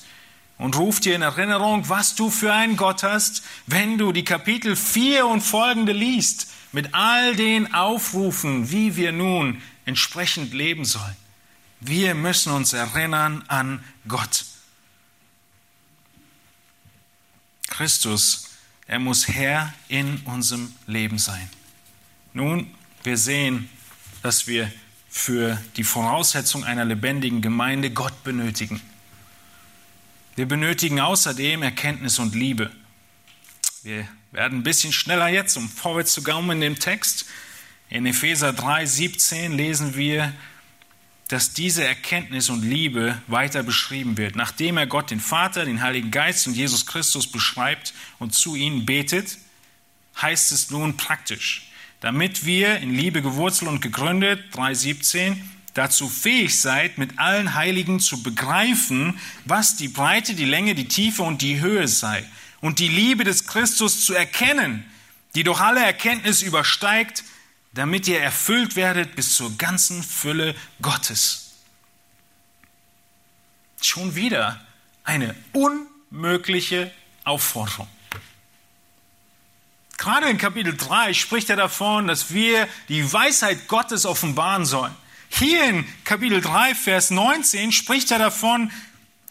Und ruf dir in Erinnerung, was du für einen Gott hast, wenn du die Kapitel 4 und folgende liest mit all den Aufrufen, wie wir nun entsprechend leben sollen. Wir müssen uns erinnern an Gott. Christus, er muss Herr in unserem Leben sein. Nun, wir sehen, dass wir für die Voraussetzung einer lebendigen Gemeinde Gott benötigen. Wir benötigen außerdem Erkenntnis und Liebe. Wir werden ein bisschen schneller jetzt, um vorwärts zu kommen in dem Text. In Epheser 3, 17 lesen wir, dass diese Erkenntnis und Liebe weiter beschrieben wird. Nachdem er Gott, den Vater, den Heiligen Geist und Jesus Christus beschreibt und zu ihnen betet, heißt es nun praktisch, damit wir in Liebe gewurzelt und gegründet, 3.17, dazu fähig seid, mit allen Heiligen zu begreifen, was die Breite, die Länge, die Tiefe und die Höhe sei und die Liebe des Christus zu erkennen, die durch alle Erkenntnis übersteigt, damit ihr erfüllt werdet bis zur ganzen Fülle Gottes. Schon wieder eine unmögliche Aufforderung. Gerade in Kapitel 3 spricht er davon, dass wir die Weisheit Gottes offenbaren sollen. Hier in Kapitel 3, Vers 19 spricht er davon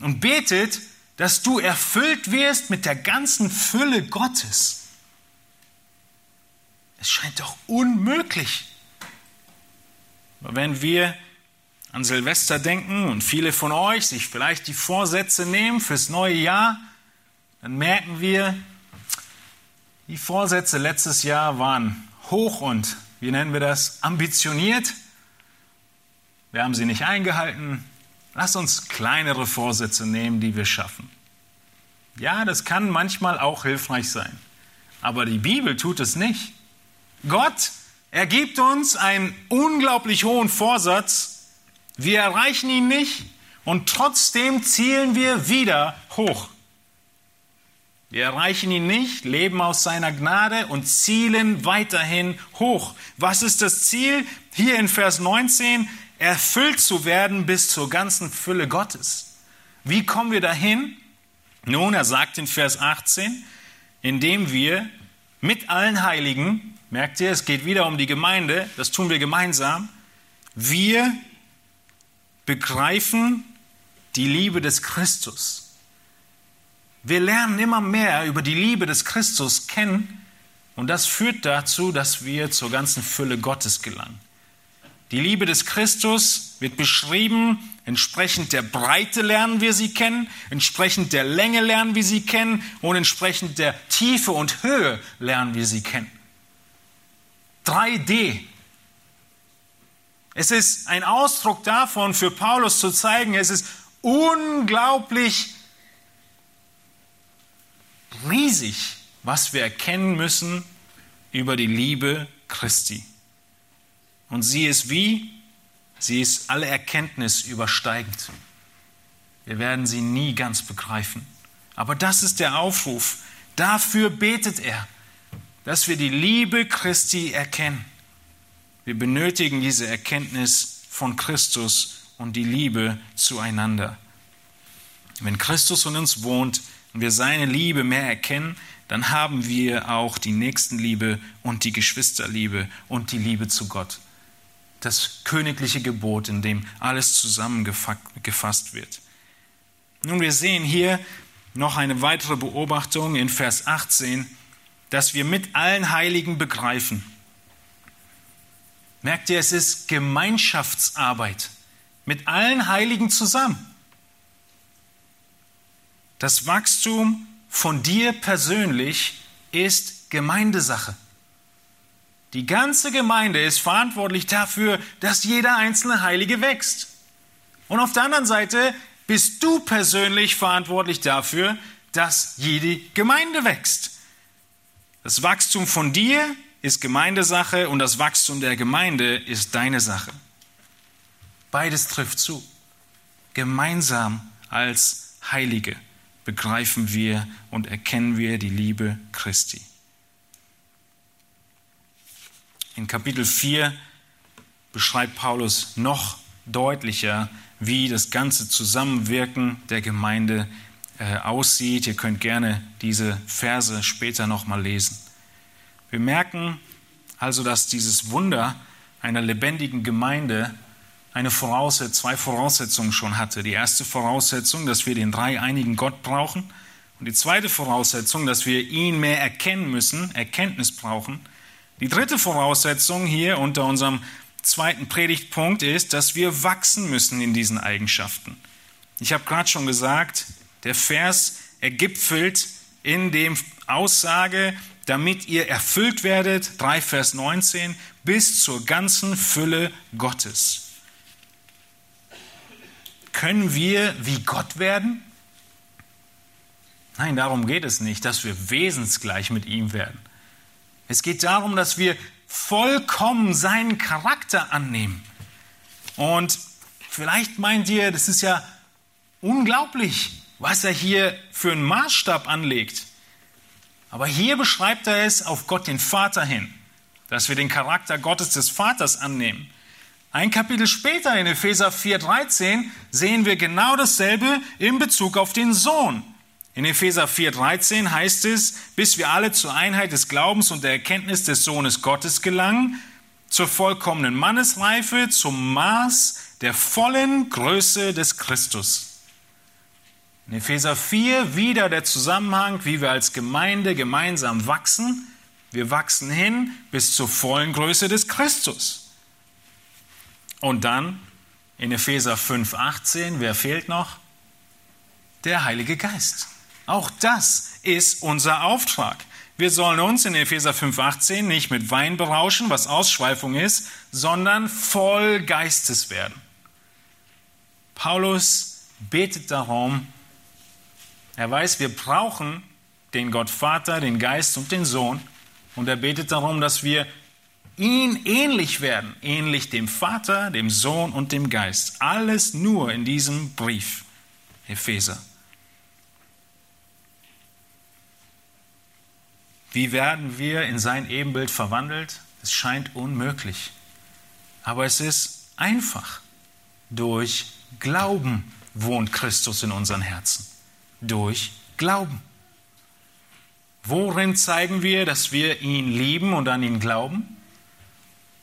und betet, dass du erfüllt wirst mit der ganzen Fülle Gottes. Es scheint doch unmöglich. Wenn wir an Silvester denken und viele von euch sich vielleicht die Vorsätze nehmen fürs neue Jahr, dann merken wir, die Vorsätze letztes Jahr waren hoch und, wie nennen wir das, ambitioniert. Wir haben sie nicht eingehalten. Lass uns kleinere Vorsätze nehmen, die wir schaffen. Ja, das kann manchmal auch hilfreich sein. Aber die Bibel tut es nicht. Gott, er gibt uns einen unglaublich hohen Vorsatz. Wir erreichen ihn nicht und trotzdem zielen wir wieder hoch. Wir erreichen ihn nicht, leben aus seiner Gnade und zielen weiterhin hoch. Was ist das Ziel? Hier in Vers 19, erfüllt zu werden bis zur ganzen Fülle Gottes. Wie kommen wir dahin? Nun, er sagt in Vers 18, indem wir mit allen Heiligen, merkt ihr, es geht wieder um die Gemeinde, das tun wir gemeinsam, wir begreifen die Liebe des Christus wir lernen immer mehr über die Liebe des Christus kennen und das führt dazu, dass wir zur ganzen Fülle Gottes gelangen. Die Liebe des Christus wird beschrieben, entsprechend der Breite lernen wir sie kennen, entsprechend der Länge lernen wir sie kennen und entsprechend der Tiefe und Höhe lernen wir sie kennen. 3D. Es ist ein Ausdruck davon, für Paulus zu zeigen, es ist unglaublich riesig, was wir erkennen müssen über die Liebe Christi. Und sie ist wie? Sie ist alle Erkenntnis übersteigend. Wir werden sie nie ganz begreifen. Aber das ist der Aufruf. Dafür betet er, dass wir die Liebe Christi erkennen. Wir benötigen diese Erkenntnis von Christus und die Liebe zueinander. Wenn Christus in uns wohnt, und wir seine Liebe mehr erkennen, dann haben wir auch die Nächstenliebe und die Geschwisterliebe und die Liebe zu Gott. Das königliche Gebot, in dem alles zusammengefasst wird. Nun, wir sehen hier noch eine weitere Beobachtung in Vers 18, dass wir mit allen Heiligen begreifen. Merkt ihr, es ist Gemeinschaftsarbeit mit allen Heiligen zusammen. Das Wachstum von dir persönlich ist Gemeindesache. Die ganze Gemeinde ist verantwortlich dafür, dass jeder einzelne Heilige wächst. Und auf der anderen Seite bist du persönlich verantwortlich dafür, dass jede Gemeinde wächst. Das Wachstum von dir ist Gemeindesache und das Wachstum der Gemeinde ist deine Sache. Beides trifft zu. Gemeinsam als Heilige begreifen wir und erkennen wir die Liebe Christi. In Kapitel 4 beschreibt Paulus noch deutlicher, wie das ganze Zusammenwirken der Gemeinde äh, aussieht. Ihr könnt gerne diese Verse später nochmal lesen. Wir merken also, dass dieses Wunder einer lebendigen Gemeinde eine Voraussetzung, zwei Voraussetzungen schon hatte. Die erste Voraussetzung, dass wir den dreieinigen Gott brauchen. Und die zweite Voraussetzung, dass wir ihn mehr erkennen müssen, Erkenntnis brauchen. Die dritte Voraussetzung hier unter unserem zweiten Predigtpunkt ist, dass wir wachsen müssen in diesen Eigenschaften. Ich habe gerade schon gesagt, der Vers ergipfelt in dem Aussage, damit ihr erfüllt werdet, 3 Vers 19, bis zur ganzen Fülle Gottes. Können wir wie Gott werden? Nein, darum geht es nicht, dass wir wesensgleich mit ihm werden. Es geht darum, dass wir vollkommen seinen Charakter annehmen. Und vielleicht meint ihr, das ist ja unglaublich, was er hier für einen Maßstab anlegt. Aber hier beschreibt er es auf Gott den Vater hin, dass wir den Charakter Gottes des Vaters annehmen. Ein Kapitel später in Epheser 4:13 sehen wir genau dasselbe in Bezug auf den Sohn. In Epheser 4:13 heißt es, bis wir alle zur Einheit des Glaubens und der Erkenntnis des Sohnes Gottes gelangen, zur vollkommenen Mannesreife, zum Maß der vollen Größe des Christus. In Epheser 4 wieder der Zusammenhang, wie wir als Gemeinde gemeinsam wachsen. Wir wachsen hin bis zur vollen Größe des Christus. Und dann in Epheser 5,18, wer fehlt noch? Der Heilige Geist. Auch das ist unser Auftrag. Wir sollen uns in Epheser 5,18 nicht mit Wein berauschen, was Ausschweifung ist, sondern voll Geistes werden. Paulus betet darum, er weiß, wir brauchen den Gott Vater, den Geist und den Sohn. Und er betet darum, dass wir ihn ähnlich werden, ähnlich dem Vater, dem Sohn und dem Geist. Alles nur in diesem Brief, Epheser. Wie werden wir in sein Ebenbild verwandelt? Es scheint unmöglich. Aber es ist einfach. Durch Glauben wohnt Christus in unseren Herzen. Durch Glauben. Worin zeigen wir, dass wir ihn lieben und an ihn glauben?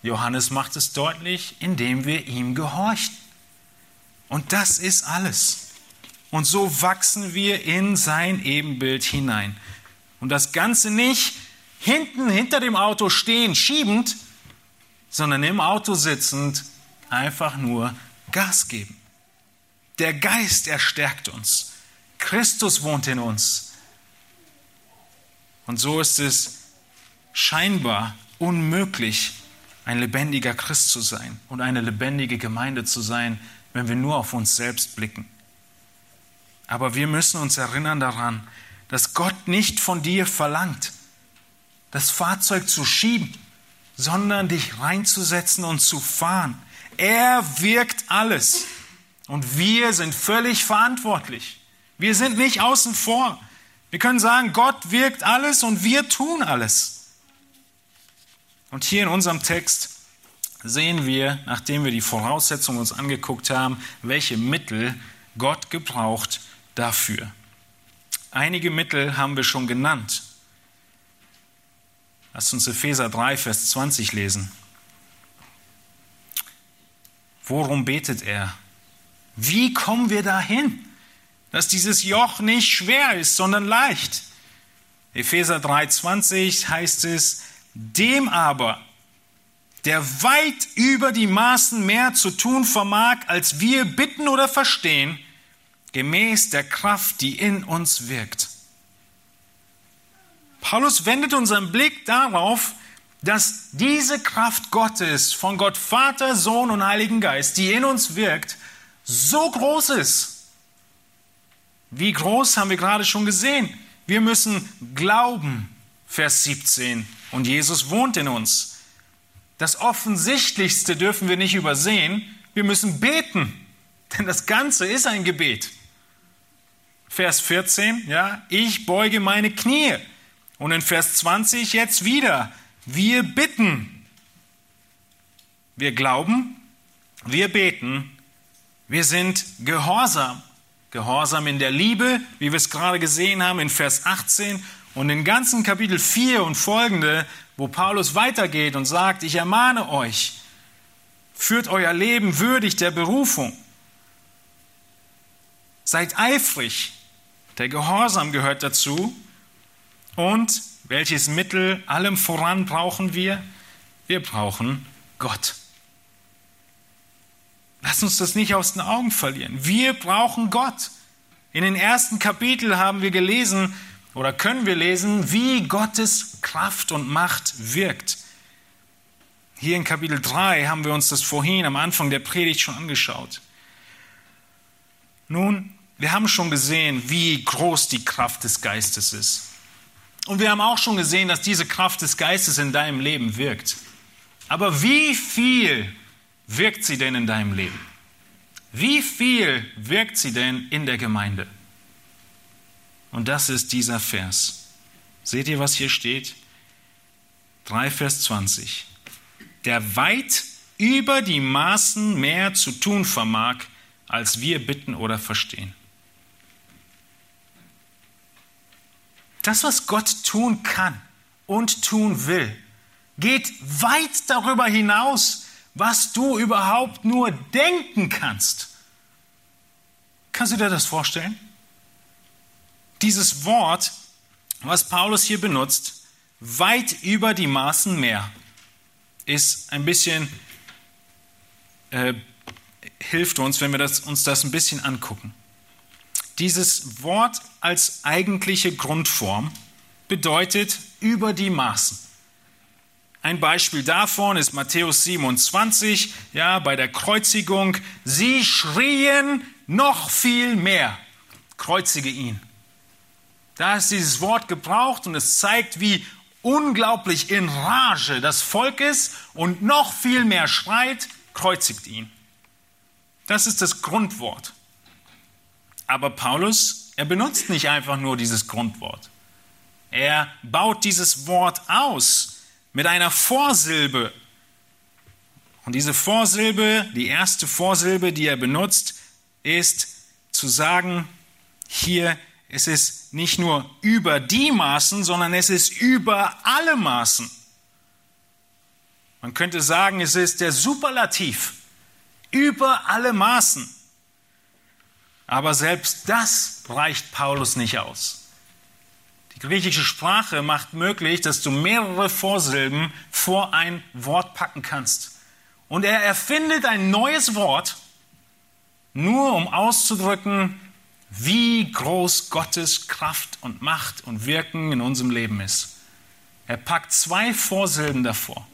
Johannes macht es deutlich, indem wir ihm gehorchen. Und das ist alles. Und so wachsen wir in sein Ebenbild hinein. Und das Ganze nicht hinten hinter dem Auto stehen, schiebend, sondern im Auto sitzend, einfach nur Gas geben. Der Geist erstärkt uns. Christus wohnt in uns. Und so ist es scheinbar unmöglich, ein lebendiger Christ zu sein und eine lebendige Gemeinde zu sein, wenn wir nur auf uns selbst blicken. Aber wir müssen uns erinnern daran, dass Gott nicht von dir verlangt, das Fahrzeug zu schieben, sondern dich reinzusetzen und zu fahren. Er wirkt alles und wir sind völlig verantwortlich. Wir sind nicht außen vor. Wir können sagen, Gott wirkt alles und wir tun alles. Und hier in unserem Text sehen wir, nachdem wir die Voraussetzungen uns angeguckt haben, welche Mittel Gott gebraucht dafür. Einige Mittel haben wir schon genannt. Lasst uns Epheser 3, Vers 20 lesen. Worum betet er? Wie kommen wir dahin, dass dieses Joch nicht schwer ist, sondern leicht? Epheser 3, 20 heißt es, dem aber, der weit über die Maßen mehr zu tun vermag, als wir bitten oder verstehen, gemäß der Kraft, die in uns wirkt. Paulus wendet unseren Blick darauf, dass diese Kraft Gottes von Gott Vater, Sohn und Heiligen Geist, die in uns wirkt, so groß ist. Wie groß haben wir gerade schon gesehen. Wir müssen glauben, Vers 17, und Jesus wohnt in uns. Das Offensichtlichste dürfen wir nicht übersehen. Wir müssen beten, denn das Ganze ist ein Gebet. Vers 14, ja, ich beuge meine Knie. Und in Vers 20 jetzt wieder, wir bitten. Wir glauben, wir beten, wir sind gehorsam. Gehorsam in der Liebe, wie wir es gerade gesehen haben in Vers 18 und in ganzen Kapitel 4 und folgende, wo Paulus weitergeht und sagt, ich ermahne euch, führt euer Leben würdig der Berufung. Seid eifrig, der Gehorsam gehört dazu. Und welches Mittel allem voran brauchen wir? Wir brauchen Gott. Lass uns das nicht aus den Augen verlieren. Wir brauchen Gott. In den ersten Kapiteln haben wir gelesen oder können wir lesen, wie Gottes Kraft und Macht wirkt. Hier in Kapitel 3 haben wir uns das vorhin am Anfang der Predigt schon angeschaut. Nun, wir haben schon gesehen, wie groß die Kraft des Geistes ist. Und wir haben auch schon gesehen, dass diese Kraft des Geistes in deinem Leben wirkt. Aber wie viel wirkt sie denn in deinem Leben? Wie viel wirkt sie denn in der Gemeinde? Und das ist dieser Vers. Seht ihr, was hier steht? 3 Vers 20. Der weit über die Maßen mehr zu tun vermag, als wir bitten oder verstehen. Das, was Gott tun kann und tun will, geht weit darüber hinaus, was du überhaupt nur denken kannst. Kannst du dir das vorstellen? Dieses Wort, was Paulus hier benutzt, weit über die Maßen mehr, ist ein bisschen äh, hilft uns, wenn wir das, uns das ein bisschen angucken. Dieses Wort als eigentliche Grundform bedeutet über die Maßen. Ein Beispiel davon ist Matthäus 27, ja, bei der Kreuzigung. Sie schrien noch viel mehr, kreuzige ihn. Da ist dieses Wort gebraucht und es zeigt, wie unglaublich in Rage das Volk ist und noch viel mehr schreit, kreuzigt ihn. Das ist das Grundwort. Aber Paulus, er benutzt nicht einfach nur dieses Grundwort. Er baut dieses Wort aus mit einer Vorsilbe. Und diese Vorsilbe, die erste Vorsilbe, die er benutzt, ist zu sagen, hier es ist nicht nur über die Maßen, sondern es ist über alle Maßen. Man könnte sagen, es ist der Superlativ über alle Maßen. Aber selbst das reicht Paulus nicht aus. Die griechische Sprache macht möglich, dass du mehrere Vorsilben vor ein Wort packen kannst. Und er erfindet ein neues Wort, nur um auszudrücken, wie groß Gottes Kraft und Macht und Wirken in unserem Leben ist. Er packt zwei Vorsilben davor.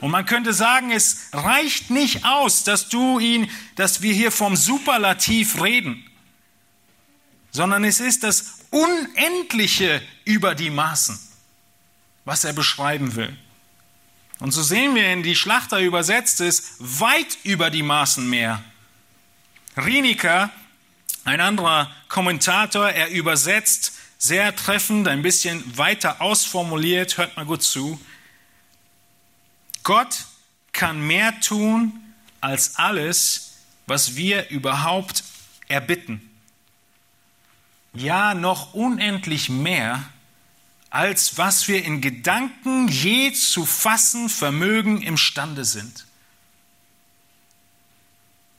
Und man könnte sagen, es reicht nicht aus, dass du ihn, dass wir hier vom Superlativ reden, sondern es ist das Unendliche über die Maßen, was er beschreiben will. Und so sehen wir in die Schlachter übersetzt ist weit über die Maßen mehr. Riniker ein anderer Kommentator, er übersetzt sehr treffend, ein bisschen weiter ausformuliert, hört mal gut zu. Gott kann mehr tun als alles, was wir überhaupt erbitten. Ja, noch unendlich mehr, als was wir in Gedanken je zu fassen vermögen imstande sind.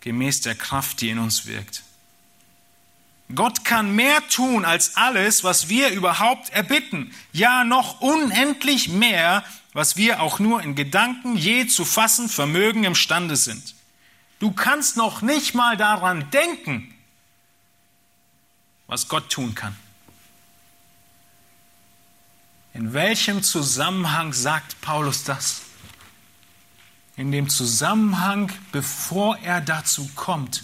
Gemäß der Kraft, die in uns wirkt. Gott kann mehr tun als alles, was wir überhaupt erbitten. Ja, noch unendlich mehr, was wir auch nur in Gedanken je zu fassen vermögen imstande sind. Du kannst noch nicht mal daran denken, was Gott tun kann. In welchem Zusammenhang sagt Paulus das? In dem Zusammenhang, bevor er dazu kommt,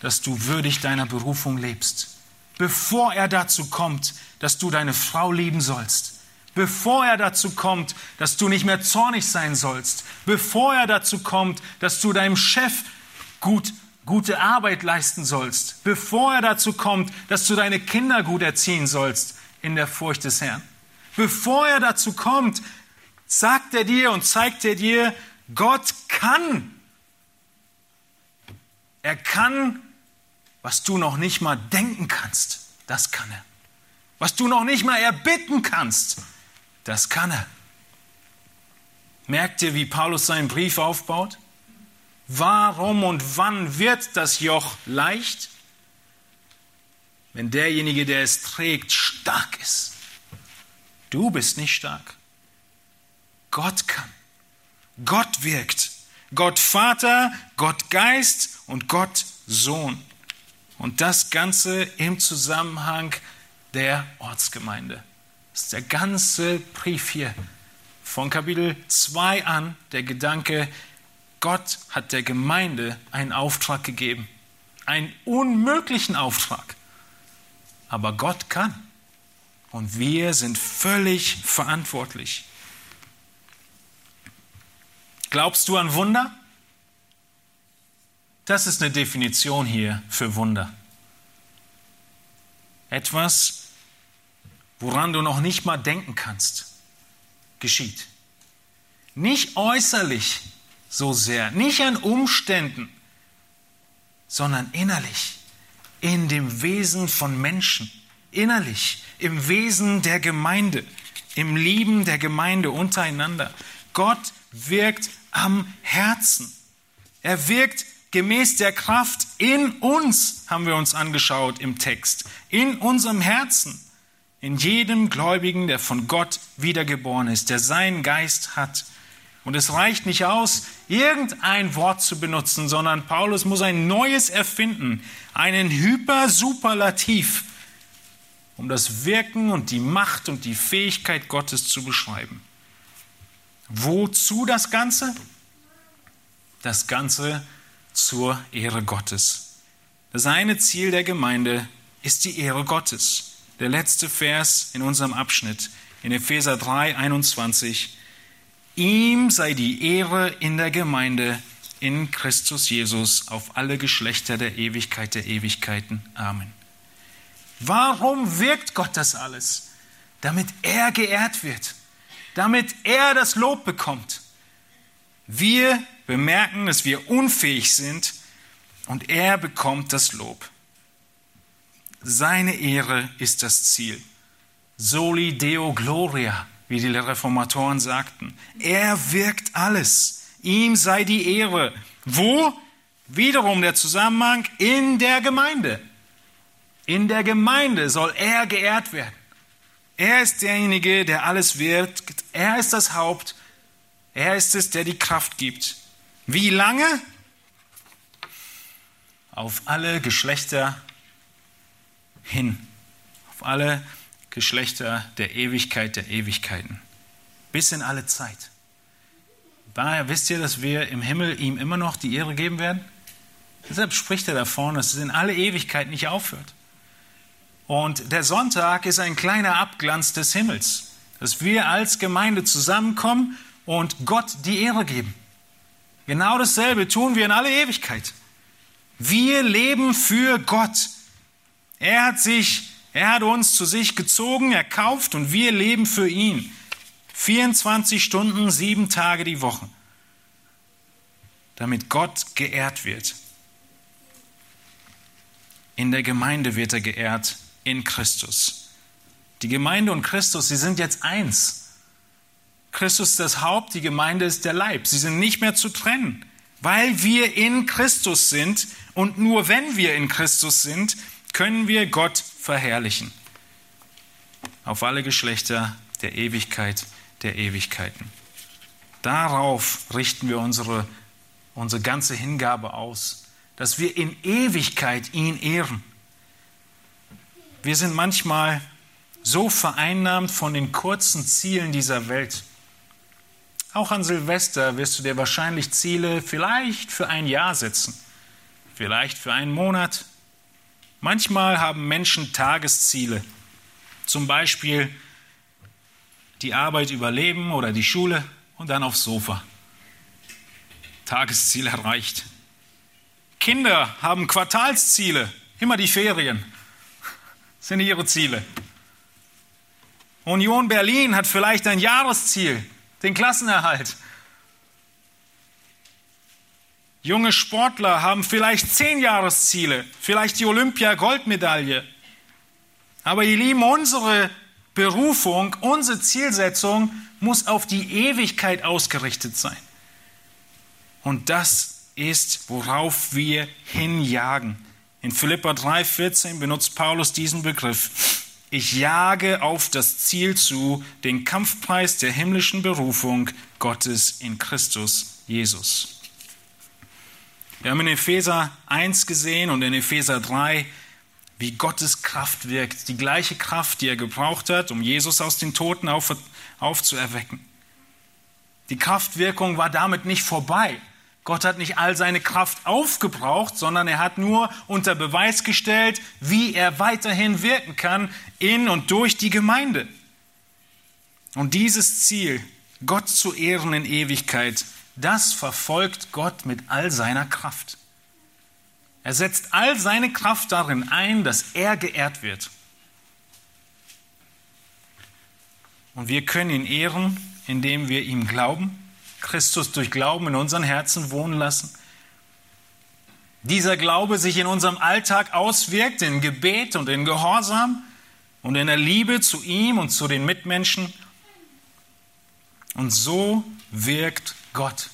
dass du würdig deiner Berufung lebst. Bevor er dazu kommt, dass du deine Frau lieben sollst. Bevor er dazu kommt, dass du nicht mehr zornig sein sollst. Bevor er dazu kommt, dass du deinem Chef gut, gute Arbeit leisten sollst. Bevor er dazu kommt, dass du deine Kinder gut erziehen sollst in der Furcht des Herrn. Bevor er dazu kommt, sagt er dir und zeigt er dir, Gott kann. Er kann was du noch nicht mal denken kannst, das kann er. Was du noch nicht mal erbitten kannst, das kann er. Merkt ihr, wie Paulus seinen Brief aufbaut? Warum und wann wird das Joch leicht? Wenn derjenige, der es trägt, stark ist. Du bist nicht stark. Gott kann. Gott wirkt. Gott Vater, Gott Geist und Gott Sohn. Und das Ganze im Zusammenhang der Ortsgemeinde. Das ist der ganze Brief hier. Von Kapitel 2 an der Gedanke, Gott hat der Gemeinde einen Auftrag gegeben. Einen unmöglichen Auftrag. Aber Gott kann. Und wir sind völlig verantwortlich. Glaubst du an Wunder? Das ist eine Definition hier für Wunder. Etwas, woran du noch nicht mal denken kannst, geschieht. Nicht äußerlich so sehr, nicht an Umständen, sondern innerlich, in dem Wesen von Menschen, innerlich, im Wesen der Gemeinde, im Lieben der Gemeinde untereinander. Gott wirkt am Herzen. Er wirkt gemäß der Kraft in uns, haben wir uns angeschaut im Text, in unserem Herzen, in jedem Gläubigen, der von Gott wiedergeboren ist, der seinen Geist hat. Und es reicht nicht aus, irgendein Wort zu benutzen, sondern Paulus muss ein neues erfinden, einen Hypersuperlativ, um das Wirken und die Macht und die Fähigkeit Gottes zu beschreiben. Wozu das Ganze? Das Ganze zur Ehre Gottes. Das eine Ziel der Gemeinde ist die Ehre Gottes. Der letzte Vers in unserem Abschnitt in Epheser 3, 21. Ihm sei die Ehre in der Gemeinde in Christus Jesus auf alle Geschlechter der Ewigkeit der Ewigkeiten. Amen. Warum wirkt Gott das alles? Damit er geehrt wird, damit er das Lob bekommt. Wir bemerken, dass wir unfähig sind und er bekommt das Lob. Seine Ehre ist das Ziel. Soli Deo Gloria wie die Reformatoren sagten. Er wirkt alles. Ihm sei die Ehre. Wo? Wiederum der Zusammenhang in der Gemeinde. In der Gemeinde soll er geehrt werden. Er ist derjenige, der alles wirkt. Er ist das Haupt. Er ist es, der die Kraft gibt. Wie lange? Auf alle Geschlechter hin. Auf alle Geschlechter der Ewigkeit der Ewigkeiten. Bis in alle Zeit. Daher wisst ihr, dass wir im Himmel ihm immer noch die Ehre geben werden? Deshalb spricht er davon, dass es in alle Ewigkeit nicht aufhört. Und der Sonntag ist ein kleiner Abglanz des Himmels, dass wir als Gemeinde zusammenkommen und Gott die Ehre geben. Genau dasselbe tun wir in alle Ewigkeit. Wir leben für Gott. Er hat sich er hat uns zu sich gezogen, erkauft und wir leben für ihn. 24 Stunden, sieben Tage die Woche. Damit Gott geehrt wird. In der Gemeinde wird er geehrt, in Christus. Die Gemeinde und Christus, sie sind jetzt eins. Christus ist das Haupt, die Gemeinde ist der Leib. Sie sind nicht mehr zu trennen, weil wir in Christus sind und nur wenn wir in Christus sind, können wir Gott verherrlichen. Auf alle Geschlechter der Ewigkeit der Ewigkeiten. Darauf richten wir unsere, unsere ganze Hingabe aus, dass wir in Ewigkeit ihn ehren. Wir sind manchmal so vereinnahmt von den kurzen Zielen dieser Welt. Auch an Silvester wirst du dir wahrscheinlich Ziele vielleicht für ein Jahr setzen, vielleicht für einen Monat, Manchmal haben Menschen Tagesziele, zum Beispiel die Arbeit überleben oder die Schule und dann aufs Sofa. Tagesziel erreicht. Kinder haben Quartalsziele, immer die Ferien sind ihre Ziele. Union Berlin hat vielleicht ein Jahresziel, den Klassenerhalt. Junge Sportler haben vielleicht zehn Jahresziele, vielleicht die Olympia-Goldmedaille. Aber ihr Lieben, unsere Berufung, unsere Zielsetzung muss auf die Ewigkeit ausgerichtet sein. Und das ist, worauf wir hinjagen. In Philippa 3,14 benutzt Paulus diesen Begriff. Ich jage auf das Ziel zu, den Kampfpreis der himmlischen Berufung Gottes in Christus Jesus. Wir haben in Epheser 1 gesehen und in Epheser 3, wie Gottes Kraft wirkt. Die gleiche Kraft, die er gebraucht hat, um Jesus aus den Toten auf, aufzuerwecken. Die Kraftwirkung war damit nicht vorbei. Gott hat nicht all seine Kraft aufgebraucht, sondern er hat nur unter Beweis gestellt, wie er weiterhin wirken kann in und durch die Gemeinde. Und dieses Ziel, Gott zu ehren in Ewigkeit, das verfolgt Gott mit all seiner Kraft. Er setzt all seine Kraft darin ein, dass er geehrt wird. Und wir können ihn ehren, indem wir ihm glauben, Christus durch Glauben in unseren Herzen wohnen lassen. Dieser Glaube sich in unserem Alltag auswirkt, in Gebet und in Gehorsam und in der Liebe zu ihm und zu den Mitmenschen. Und so wirkt Gott.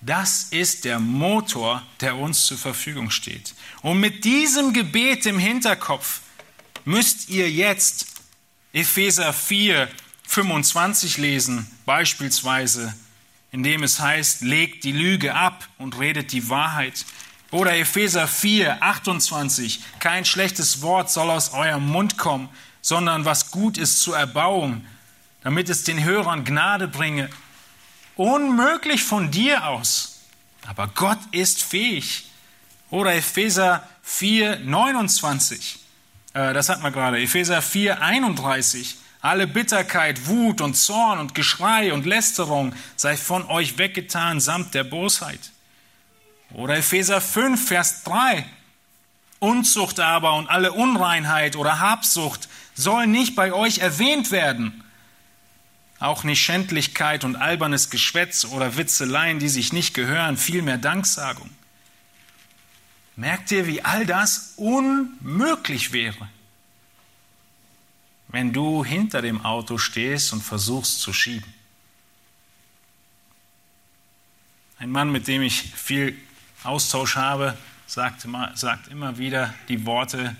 Das ist der Motor, der uns zur Verfügung steht. Und mit diesem Gebet im Hinterkopf müsst ihr jetzt Epheser 4, 25 lesen, beispielsweise, in dem es heißt, legt die Lüge ab und redet die Wahrheit. Oder Epheser 4, 28, kein schlechtes Wort soll aus eurem Mund kommen, sondern was gut ist zur Erbauung, damit es den Hörern Gnade bringe. Unmöglich von dir aus, aber Gott ist fähig. Oder Epheser 4, 29, äh, das hat man gerade, Epheser 4, 31, alle Bitterkeit, Wut und Zorn und Geschrei und Lästerung sei von euch weggetan samt der Bosheit. Oder Epheser 5, Vers 3. Unzucht aber und alle Unreinheit oder Habsucht soll nicht bei euch erwähnt werden. Auch nicht Schändlichkeit und albernes Geschwätz oder Witzeleien, die sich nicht gehören, vielmehr Danksagung. Merkt ihr, wie all das unmöglich wäre? wenn du hinter dem Auto stehst und versuchst zu schieben. Ein Mann, mit dem ich viel Austausch habe, sagt immer, sagt immer wieder die Worte,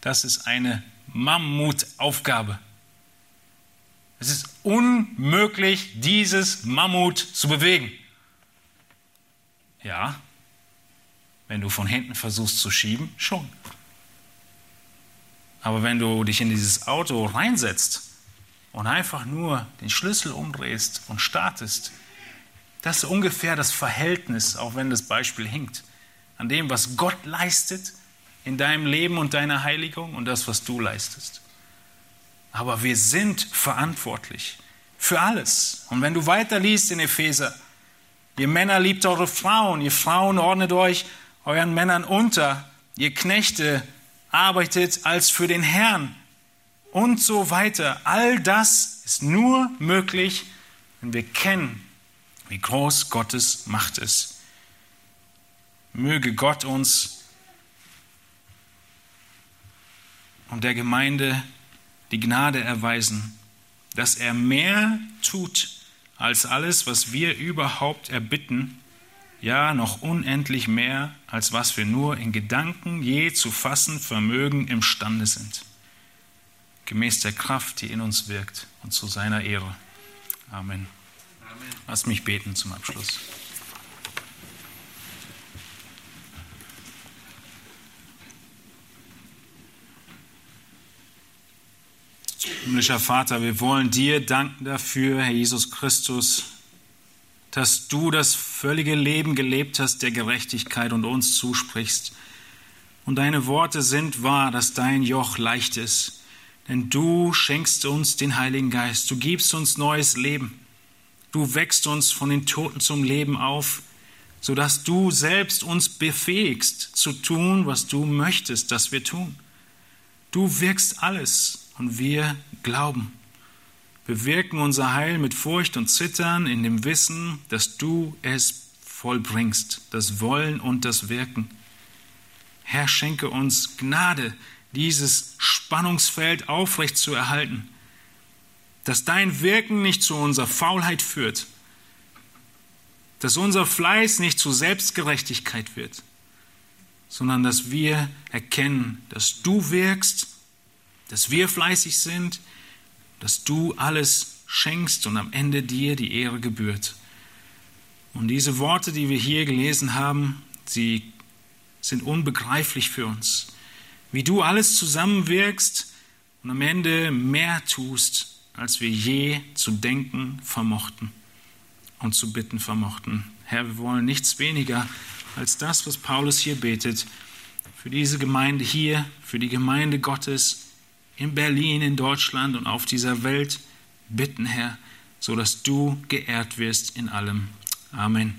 das ist eine Mammutaufgabe. Es ist unmöglich, dieses Mammut zu bewegen. Ja, wenn du von hinten versuchst zu schieben, schon. Aber wenn du dich in dieses Auto reinsetzt und einfach nur den Schlüssel umdrehst und startest, das ist ungefähr das Verhältnis, auch wenn das Beispiel hinkt, an dem, was Gott leistet in deinem Leben und deiner Heiligung und das, was du leistest. Aber wir sind verantwortlich für alles. Und wenn du weiterliest in Epheser, ihr Männer liebt eure Frauen, ihr Frauen ordnet euch euren Männern unter, ihr Knechte arbeitet als für den Herrn und so weiter. All das ist nur möglich, wenn wir kennen, wie groß Gottes Macht ist. Möge Gott uns und der Gemeinde die Gnade erweisen, dass er mehr tut als alles, was wir überhaupt erbitten ja noch unendlich mehr, als was wir nur in Gedanken je zu fassen vermögen imstande sind, gemäß der Kraft, die in uns wirkt und zu seiner Ehre. Amen. Amen. Lass mich beten zum Abschluss. Himmlischer Vater, wir wollen dir danken dafür, Herr Jesus Christus, dass du das völlige Leben gelebt hast der Gerechtigkeit und uns zusprichst. Und deine Worte sind wahr, dass dein Joch leicht ist. Denn du schenkst uns den Heiligen Geist. Du gibst uns neues Leben. Du wächst uns von den Toten zum Leben auf, sodass du selbst uns befähigst zu tun, was du möchtest, dass wir tun. Du wirkst alles und wir glauben bewirken unser Heil mit Furcht und Zittern in dem Wissen, dass du es vollbringst, das Wollen und das Wirken. Herr, schenke uns Gnade, dieses Spannungsfeld aufrecht zu erhalten, dass dein Wirken nicht zu unserer Faulheit führt, dass unser Fleiß nicht zu Selbstgerechtigkeit wird, sondern dass wir erkennen, dass du wirkst, dass wir fleißig sind, dass du alles schenkst und am Ende dir die Ehre gebührt. Und diese Worte, die wir hier gelesen haben, sie sind unbegreiflich für uns. Wie du alles zusammenwirkst und am Ende mehr tust, als wir je zu denken vermochten und zu bitten vermochten. Herr, wir wollen nichts weniger als das, was Paulus hier betet, für diese Gemeinde hier, für die Gemeinde Gottes, in Berlin, in Deutschland und auf dieser Welt bitten, Herr, so dass du geehrt wirst in allem. Amen.